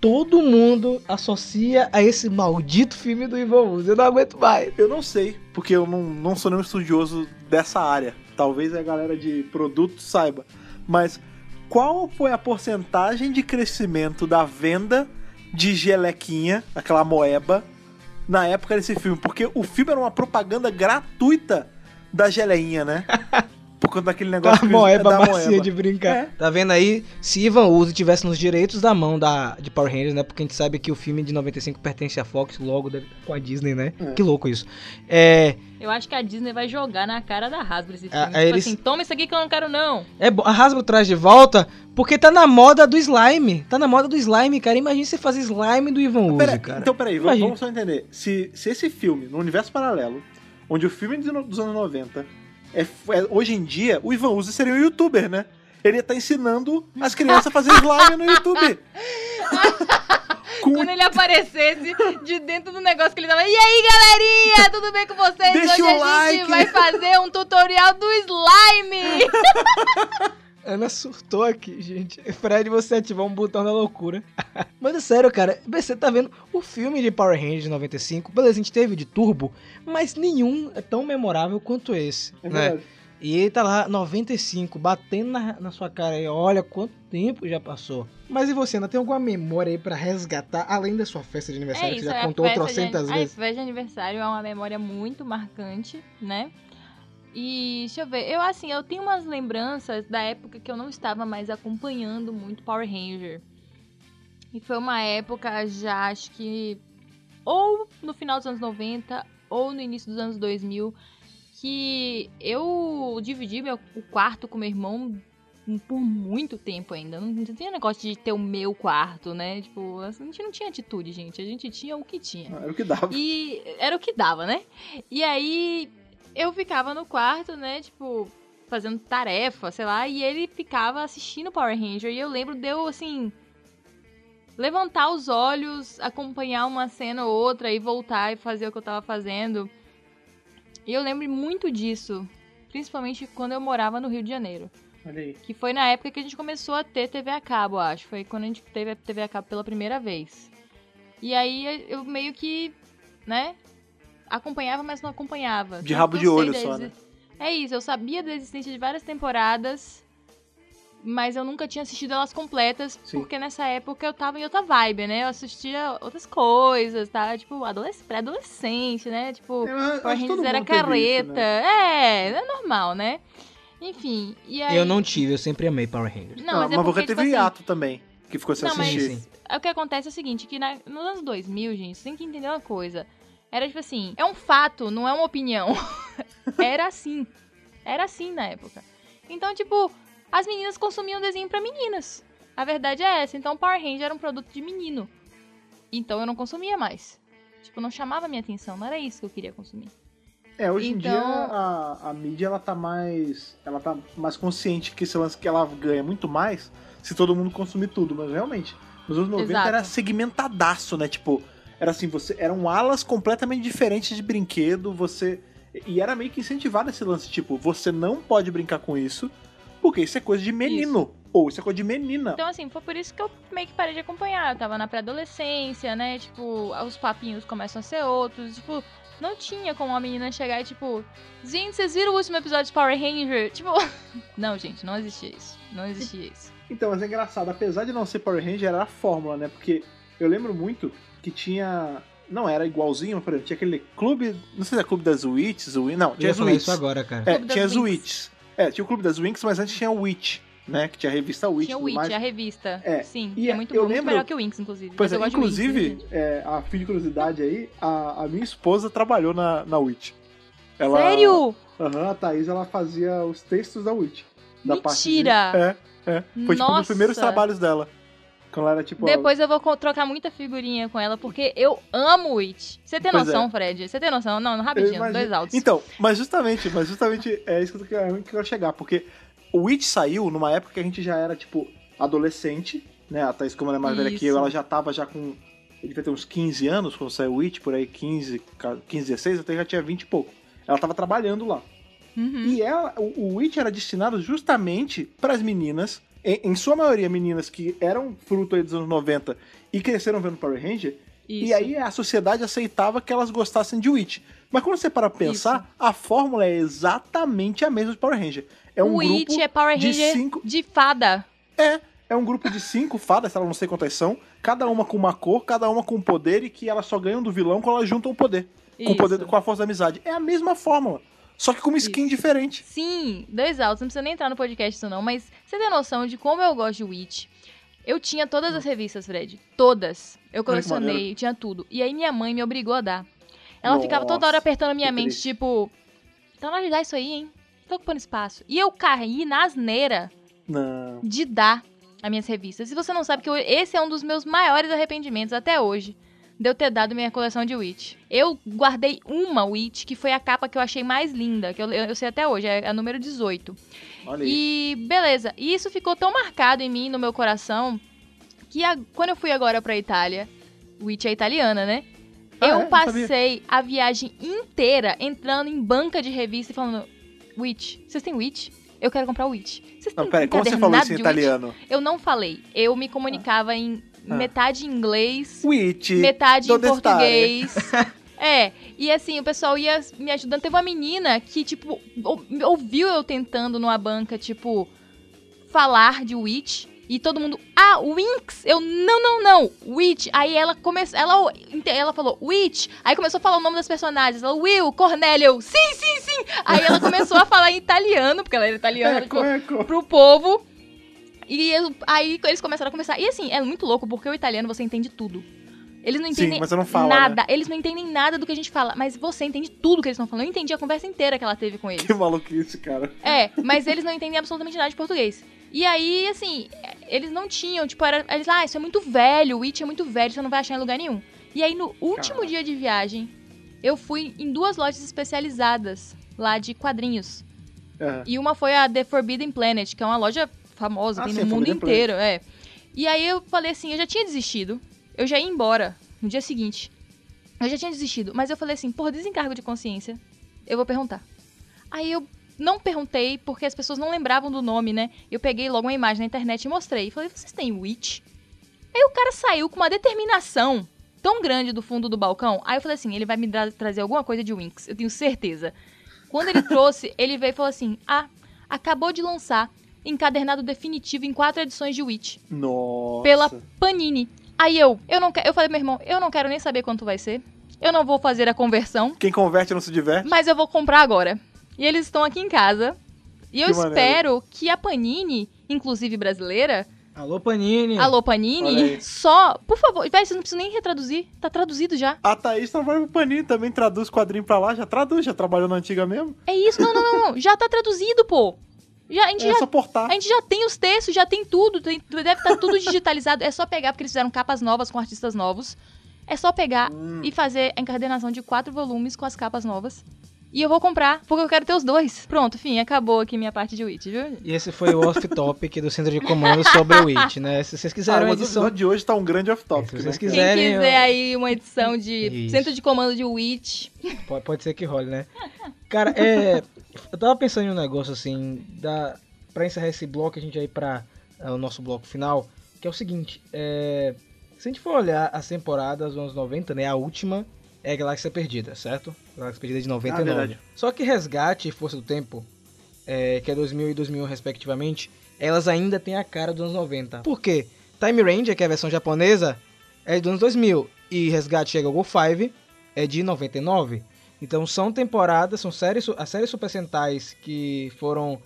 todo mundo associa a esse maldito filme do Ivan Uzi. Eu não aguento mais. Eu não sei, porque eu não, não sou nenhum estudioso dessa área. Talvez a galera de produto saiba. Mas qual foi a porcentagem de crescimento da venda de gelequinha, aquela moeba, na época desse filme? Porque o filme era uma propaganda gratuita da geleinha, né? Por conta daquele negócio Da que- moeba da macia moeba. de brincar. É. Tá vendo aí? Se Ivan Uzi tivesse nos direitos da mão da, de Power Rangers, né? Porque a gente sabe que o filme de 95 pertence à Fox, logo deve estar com a Disney, né? É. Que louco isso. É, Eu acho que a Disney vai jogar na cara da Hasbro esse Ah, filme. aí tipo eles- assim, toma isso aqui que eu não quero não. é a Hasbro traz de volta porque tá na moda do slime. Tá na moda do slime, cara. Imagina você fazer slime do Ivan Uzi, Pera- cara. então, peraí, vamos, Imagina. vamos só entender. Se, se esse filme, no universo paralelo, onde o filme dos dos anos 90 é, é- hoje em dia, o Ivan Uzi seria um youtuber, né? Ele ia estar ensinando as crianças a fazer slime no YouTube. Com- Quando ele aparecesse de dentro do negócio que ele tava. E aí, galerinha, tudo bem com vocês? Deixa Hoje o a like." gente vai fazer um tutorial do slime. Ana surtou aqui, gente. Fred, você ativou um botão da loucura. Mas é sério, cara. Você tá vendo o filme de Power Rangers de 95. Beleza, a gente teve de Turbo, mas nenhum é tão memorável quanto esse. É né? verdade. E ele tá lá, 95, batendo na, na sua cara aí. Olha quanto tempo já passou. Mas e você, Ana, tem alguma memória aí pra resgatar, além da sua festa de aniversário, que você já É contou trocentas de, vezes? A festa de aniversário é uma memória muito marcante, né? E deixa eu ver, eu assim, eu tenho umas lembranças da época que eu não estava mais acompanhando muito Power Ranger. E foi uma época já, acho que ou no final dos anos 90 ou no início dos anos 2000 que eu dividi meu, o quarto com meu irmão por muito tempo ainda. Não, não tinha negócio de ter o meu quarto, né? Tipo, a gente não tinha atitude, gente. A gente tinha o que tinha. Era o que dava. E era o que dava, né? E aí eu ficava no quarto, né? Tipo, fazendo tarefa, sei lá, e ele ficava assistindo Power Ranger. E eu lembro de eu, assim, levantar os olhos, acompanhar uma cena ou outra e voltar e fazer o que eu tava fazendo. E eu lembro muito disso, principalmente quando eu morava no Rio de Janeiro. Olha aí. Que foi na época que a gente começou a ter TV a cabo, acho. Foi quando a gente teve a TV a cabo pela primeira vez. E aí eu meio que, né, acompanhava, mas não acompanhava. De rabo de olho só, exi- né? É isso, eu sabia da existência de várias temporadas, mas eu nunca tinha assistido elas completas, Sim. porque nessa época eu tava em outra vibe, né? Eu assistia outras coisas, tá? Tipo, adolesc- pré-adolescente, né? Tipo, todo Rangers era teve isso, careta. né? É, é normal, né? Enfim, e aí... Eu não tive, eu sempre amei Power Rangers. Não, mas é mas porque, você teve tipo assim, hiato também, que ficou sem Não, mas- assistir. Sim. Aí O que acontece é o seguinte, que na- nos anos 2000, gente, você tem que entender uma coisa. Era tipo assim, é um fato, não é uma opinião. Era assim. Era assim na época. Então, tipo, as meninas consumiam desenho pra meninas. A verdade é essa. Então, Power Ranger era um produto de menino. Então, eu não consumia mais. Tipo, não chamava minha atenção. Não era isso que eu queria consumir. É, hoje em Então- dia a, a mídia ela tá mais. Ela tá mais consciente que esse lance que ela ganha muito mais se todo mundo consumir tudo, mas realmente, nos anos 90 Exato. era segmentadaço, né? Tipo, era assim, você. Eram alas completamente diferentes de brinquedo, você. E era meio que incentivado esse lance, tipo, você não pode brincar com isso, porque isso é coisa de menino. Ou isso é coisa de menina. Então, assim, foi por isso que eu meio que parei de acompanhar. Eu tava na pré-adolescência, né? Tipo, os papinhos começam a ser outros. Tipo, não tinha como uma menina chegar e, tipo, gente, vocês viram o último episódio de Power Ranger? Tipo, não, gente, não existia isso. Não existia isso. Então, mas é engraçado, apesar de não ser Power Ranger, era a fórmula, né? Porque eu lembro muito que tinha. Não era igualzinho, por exemplo, tinha aquele clube. Não sei se é clube das Witches, Win- não, tinha as Witches. isso agora, cara. É, tinha as Winx. Witches. É, tinha o clube das Winx, mas antes tinha o Witch, né? Que tinha a revista Witch. tinha o Witch, mais. a revista. É, Sim, e é muito eu bom, muito lembro- melhor que o Winx, inclusive. Pois Mas é, eu gosto de Winx, inclusive, gente. é, a fim de curiosidade aí, a, a minha esposa trabalhou na, na Witch. Ela, Sério? Aham, a Thaís, ela fazia os textos da Witch. Da parte de- Mentira! É, é. Foi tipo um dos Nossa! primeiros trabalhos dela. Tipo. Depois eu vou trocar muita figurinha com ela, porque eu amo Witch. Você tem Pois noção, Fred? Você tem noção? Não, rapidinho, imagino. dois altos. Então, mas justamente, mas justamente é isso que eu quero, que eu quero chegar. Porque o Witch saiu numa época que a gente já era, tipo, adolescente, né? A Thaís, como ela é mais velha que eu, Isso. ela já tava já com. Ele devia ter uns 15 anos quando saiu o Witch, por aí 15, 15, 16, até já tinha 20 e pouco. Ela tava trabalhando lá. Uhum. E ela, o, o Witch era destinado justamente para as meninas, em, em sua maioria meninas que eram fruto aí dos anos 90 e cresceram vendo Power Ranger, e Isso. aí a sociedade aceitava que elas gostassem de Witch. Mas quando você para pensar, a fórmula é exatamente a mesma de Power Ranger. É um Witch grupo é Power de Ranger cinco. de fada. É, é um grupo de cinco fadas, ela não sei quantas são, cada uma com uma cor, cada uma com um poder e que elas só ganham do vilão quando elas juntam o poder. Com, o Isso. poder com a força da amizade. É a mesma fórmula. Só que com uma skin Isso. diferente. Sim, dois altos, não precisa nem entrar no podcast isso não, mas você tem noção de como eu gosto de Witch? Eu tinha todas as revistas, Fred. Todas. Eu colecionei, maneiro. tinha tudo. E aí minha mãe me obrigou a dar. Ela ficava toda Nossa, hora apertando a minha mente, triste. tipo, tá na hora de dar isso aí, hein? Tô ocupando espaço. E eu caí na asneira Não. de dar as minhas revistas. E você não sabe que eu- esse é um dos meus maiores arrependimentos até hoje. De eu ter dado minha coleção de Witch. Eu guardei uma Witch, que foi a capa que eu achei mais linda, que eu, eu sei até hoje, é a número 18. Olha aí. E beleza, e isso ficou tão marcado em mim, no meu coração, que a- quando eu fui agora pra Itália, Witch é italiana, né? Ah, é? eu Não passei a viagem inteira entrando em banca de revista e falando: Witch, vocês têm Witch? Eu quero comprar Witch. Vocês Não, têm peraí, como você falou isso em de Witch?" italiano? Eu não falei. Eu me comunicava em Ah. metade em inglês, Witch. metade em português. é, e assim, o pessoal ia me ajudando. Teve uma menina que, tipo, ou- ouviu eu tentando numa banca, tipo, falar de Witch. E todo mundo, ah, Winx! Eu, não, não, não, Witch. Aí ela começou, ela, ela falou, Witch. Aí começou a falar o nome das personagens. Ela, Will, Cornélia, eu, sim, sim, sim. Aí ela começou a falar em italiano, porque ela era italiana. ela Eco, ficou, eco. pro povo. E eu- aí eles começaram a conversar. E assim, é muito louco, porque o italiano você entende tudo. Eles não Sim, entendem mas você não fala, nada. né? Eles não entendem nada do que a gente fala. Mas você entende tudo que eles estão falando. Eu entendi a conversa inteira que ela teve com eles. Que maluquice, cara. É, mas eles não entendem absolutamente nada de português. E aí, assim, eles não tinham, tipo, era, eles, ah, isso é muito velho, o It é muito velho, você não vai achar em lugar nenhum. E aí, no último Caraca. dia de viagem, eu fui em duas lojas especializadas lá de quadrinhos. É. E uma foi a The Forbidden Planet, que é uma loja famosa, Ah, tem no mundo Forbidden inteiro, é. E aí eu falei assim, eu já tinha desistido, eu já ia embora no dia seguinte. Eu já tinha desistido, mas eu falei assim, por desencargo de consciência, eu vou perguntar. Aí eu não perguntei, porque as pessoas não lembravam do nome, né? Eu peguei logo uma imagem na internet e mostrei. E falei, vocês têm Witch? Aí o cara saiu com uma determinação tão grande do fundo do balcão. Aí eu falei assim, ele vai me tra- trazer alguma coisa de Winx, eu tenho certeza. Quando ele trouxe, ele veio e falou assim, ah, acabou de lançar encadernado definitivo em quatro edições de Witch Nossa. pela Panini. Aí eu, eu não quero, eu falei, meu irmão, eu não quero nem saber quanto vai ser. Eu não vou fazer a conversão, Quem converte não se diverte. mas eu vou comprar agora. E eles estão aqui em casa. E eu Que maneiro. espero que a Panini, inclusive brasileira, Alô, Panini. alô Panini, só, por favor, véi, vocês não precisam nem retraduzir, tá traduzido já. A Thaís trabalha pro Panini, também traduz quadrinho pra lá, já traduz, já trabalhou na antiga mesmo. É isso, não, não, não, não, já tá traduzido, pô. Já, a gente É já só portar. A gente já tem os textos, já tem tudo, tem- deve estar tudo digitalizado. É só pegar, porque eles fizeram capas novas com artistas novos. É só pegar Hum. e fazer a encadernação de quatro volumes com as capas novas. E eu vou comprar, porque eu quero ter os dois. Pronto, enfim, acabou aqui minha parte de Witch, viu? E esse foi o off-topic do Centro de Comando sobre o Witch, né? Se vocês Ah, quiserem uma mas o edição... episódio de hoje tá um grande off-topic, Se né? vocês Quem quiserem... quiser eu- aí uma edição de Isso. centro de comando de Witch, Pode, pode ser que role, né? Cara, é. Eu tava pensando em um negócio assim, da, pra encerrar esse bloco, a gente aí pra é, o nosso bloco final, que é o seguinte, é, se a gente for olhar as temporadas dos anos 90, né, a última é Galáxia Perdida, certo? Galáxia Perdida de 99. Ah. Só que Resgate e Força do Tempo, é, que é 2000 e 2001 respectivamente, elas ainda têm a cara dos anos 90. Por quê? Time Ranger, que é a versão japonesa, é dos anos 2000 e Resgate chega ao Go 5 é de 99. Então são temporadas, são séries, as séries Super Sentais que foram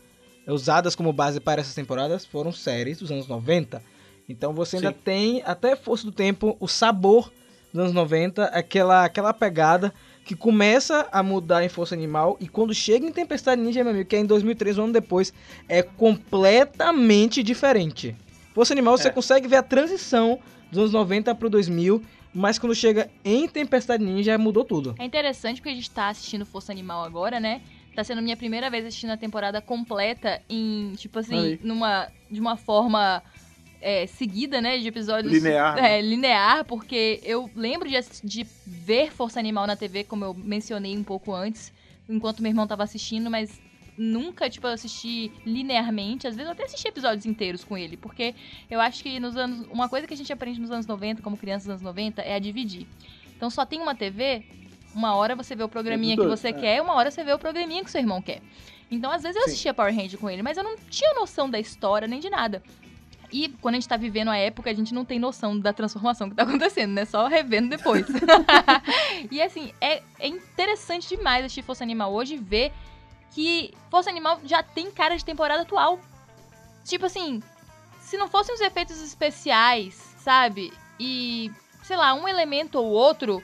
usadas como base para essas temporadas foram séries dos anos 90. Então você ainda Sim. tem, até Força do Tempo, o sabor dos anos 90, aquela, aquela pegada que começa a mudar em Força Animal e quando chega em Tempestade Ninja, meu amigo, que é em 2003, um ano depois, é completamente diferente. Força Animal você É. consegue ver a transição dos anos 90 pro 2000, mas quando chega em Tempestade Ninja mudou tudo. É interessante porque a gente tá assistindo Força Animal agora, né? Tá sendo minha primeira vez assistindo a temporada completa em, tipo assim, Aí. numa, de uma forma é, seguida, né? De episódios. Linear, né? É, linear, porque eu lembro de, de ver Força Animal na TV, como eu mencionei um pouco antes, enquanto meu irmão tava assistindo, mas nunca, tipo, eu assisti linearmente. Às vezes eu até assisti episódios inteiros com ele, porque eu acho que nos anos. Uma coisa que a gente aprende nos anos 90, como criança dos anos 90, é a dividir. Então só tem uma TV, uma hora você vê o programinha que você é. quer, uma hora você vê o programinha que seu irmão quer. Então, às vezes eu Sim. assistia Power Ranger com ele, mas eu não tinha noção da história nem de nada. E quando a gente tá vivendo a época, a gente não tem noção da transformação que tá acontecendo, né? Só revendo depois. e assim, é, é interessante demais assistir Força Animal hoje e ver que Força Animal já tem cara de temporada atual. Tipo assim, se não fossem os efeitos especiais, sabe? E, sei lá, um elemento ou outro,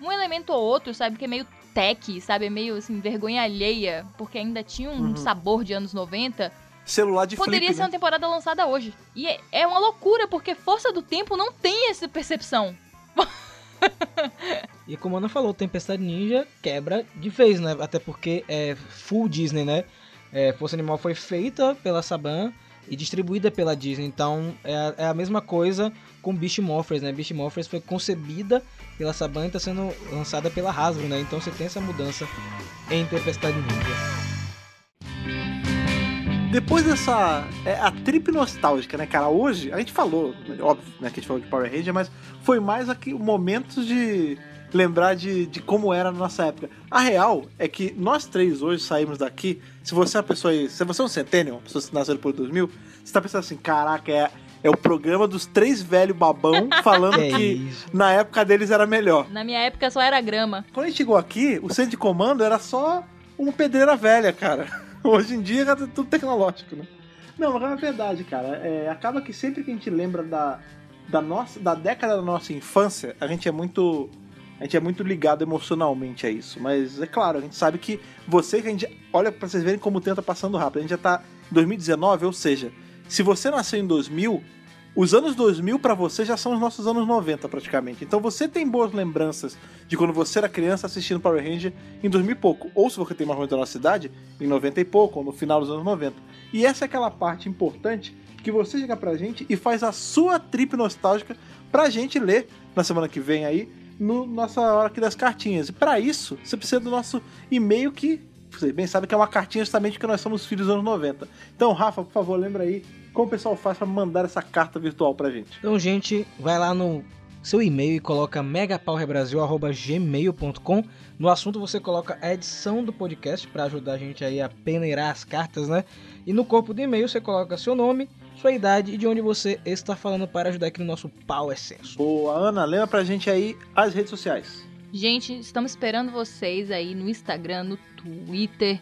um elemento ou outro, sabe? Que é meio tech, sabe? É meio assim, vergonha alheia, porque ainda tinha um Uhum. sabor de anos 90. Celular de Poderia flip, ser né? uma temporada lançada hoje. E é, é uma loucura, porque Força do Tempo não tem essa percepção. E como a Ana falou, Tempestade Ninja quebra de vez, né? Até porque é full Disney, né? É, Força Animal foi feita pela Saban e distribuída pela Disney. Então é a, é a mesma coisa com Beast Morphers, né? Beast Morphers foi concebida pela Saban e está sendo lançada pela Hasbro, né? Então você tem essa mudança em Tempestade Ninja. Depois dessa. É, a trip nostálgica, né, cara? Hoje, a gente falou, óbvio, né, que a gente falou de Power Ranger, mas foi mais aqui momentos de lembrar de, de como era na nossa época. A real é que nós três hoje saímos daqui. Se você é uma pessoa aí. Se você é um Centennial, uma pessoa que nasceu depois de 2000, você tá pensando assim: caraca, é, é o programa dos três velhos babão falando Que que isso. na época deles era melhor. Na minha época só era grama. Quando a gente chegou aqui, o centro de comando era só uma pedreira velha, cara. Hoje em dia é tudo tecnológico, né? Não, mas é verdade, cara. É, acaba que sempre que a gente lembra da, da, nossa, da década da nossa infância, a gente é muito. A gente é muito ligado emocionalmente a isso. Mas é claro, a gente sabe que você que a gente. Olha pra vocês verem como o tempo tá passando rápido. A gente já tá em 2019, ou seja, se você nasceu em 2000, os anos 2000 pra você já são os nossos anos 90 praticamente. Então você tem boas lembranças de quando você era criança assistindo Power Ranger em 2000 e pouco. Ou se você tem mais ou menos da nossa idade, em 90 e pouco, ou no final dos anos 90. E essa é aquela parte importante que você chega pra gente e faz a sua trip nostálgica pra gente ler na semana que vem aí, no nossa hora aqui das cartinhas. E pra isso, você precisa do nosso e-mail que você bem sabe que é uma cartinha justamente porque nós somos filhos dos anos 90. Então, Rafa, por favor, lembra aí como o pessoal faz pra mandar essa carta virtual pra gente. Então, gente, vai lá no seu e-mail e coloca megapowerbrasil.gmail.com. No assunto você coloca a edição do podcast para ajudar a gente aí a peneirar as cartas, né? E no corpo do e-mail você coloca seu nome, sua idade e de onde você está falando para ajudar aqui no nosso Power Senso. Boa, Ana, lembra pra gente aí as redes sociais. Gente, estamos esperando vocês aí no Instagram, no Twitter,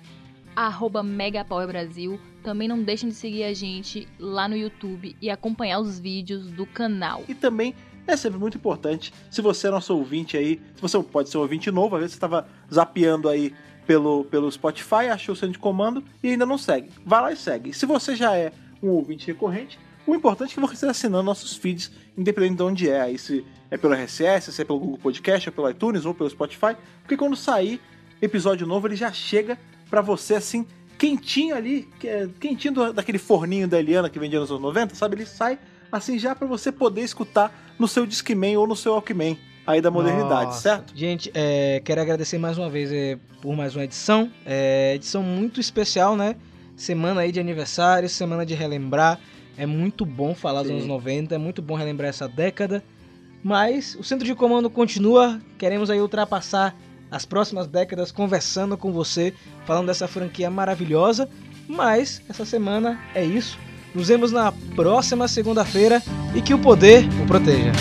arroba MegaPowerBrasil. Também não deixem de seguir a gente lá no YouTube e acompanhar os vídeos do canal. E também é sempre muito importante, se você é nosso ouvinte aí, se você pode ser um ouvinte novo, às vezes você estava zapeando aí pelo, pelo Spotify, achou o centro de comando e ainda não segue. Vai lá e segue. Se você já é um ouvinte recorrente, o importante é que você esteja assinando nossos feeds, independente de onde é. Aí se é pelo RSS, se é pelo Google Podcast, ou pelo iTunes, ou pelo Spotify, porque quando sair episódio novo ele já chega pra você assim, quentinho ali, que é quentinho do- daquele forninho da Eliana que vendia nos anos 90, sabe? Ele sai assim já pra você poder escutar no seu Discman ou no seu Walkman aí da modernidade, Nossa. certo? Gente, é, quero agradecer mais uma vez é, por mais uma edição. É, edição muito especial, né? Semana aí de aniversário, semana de relembrar. É muito bom falar dos Sim. anos 90, é muito bom relembrar essa década. Mas o centro de comando continua. Queremos aí ultrapassar as próximas décadas conversando com você, falando dessa franquia maravilhosa. Mas essa semana é isso. Nos vemos na próxima segunda-feira e que o poder o proteja.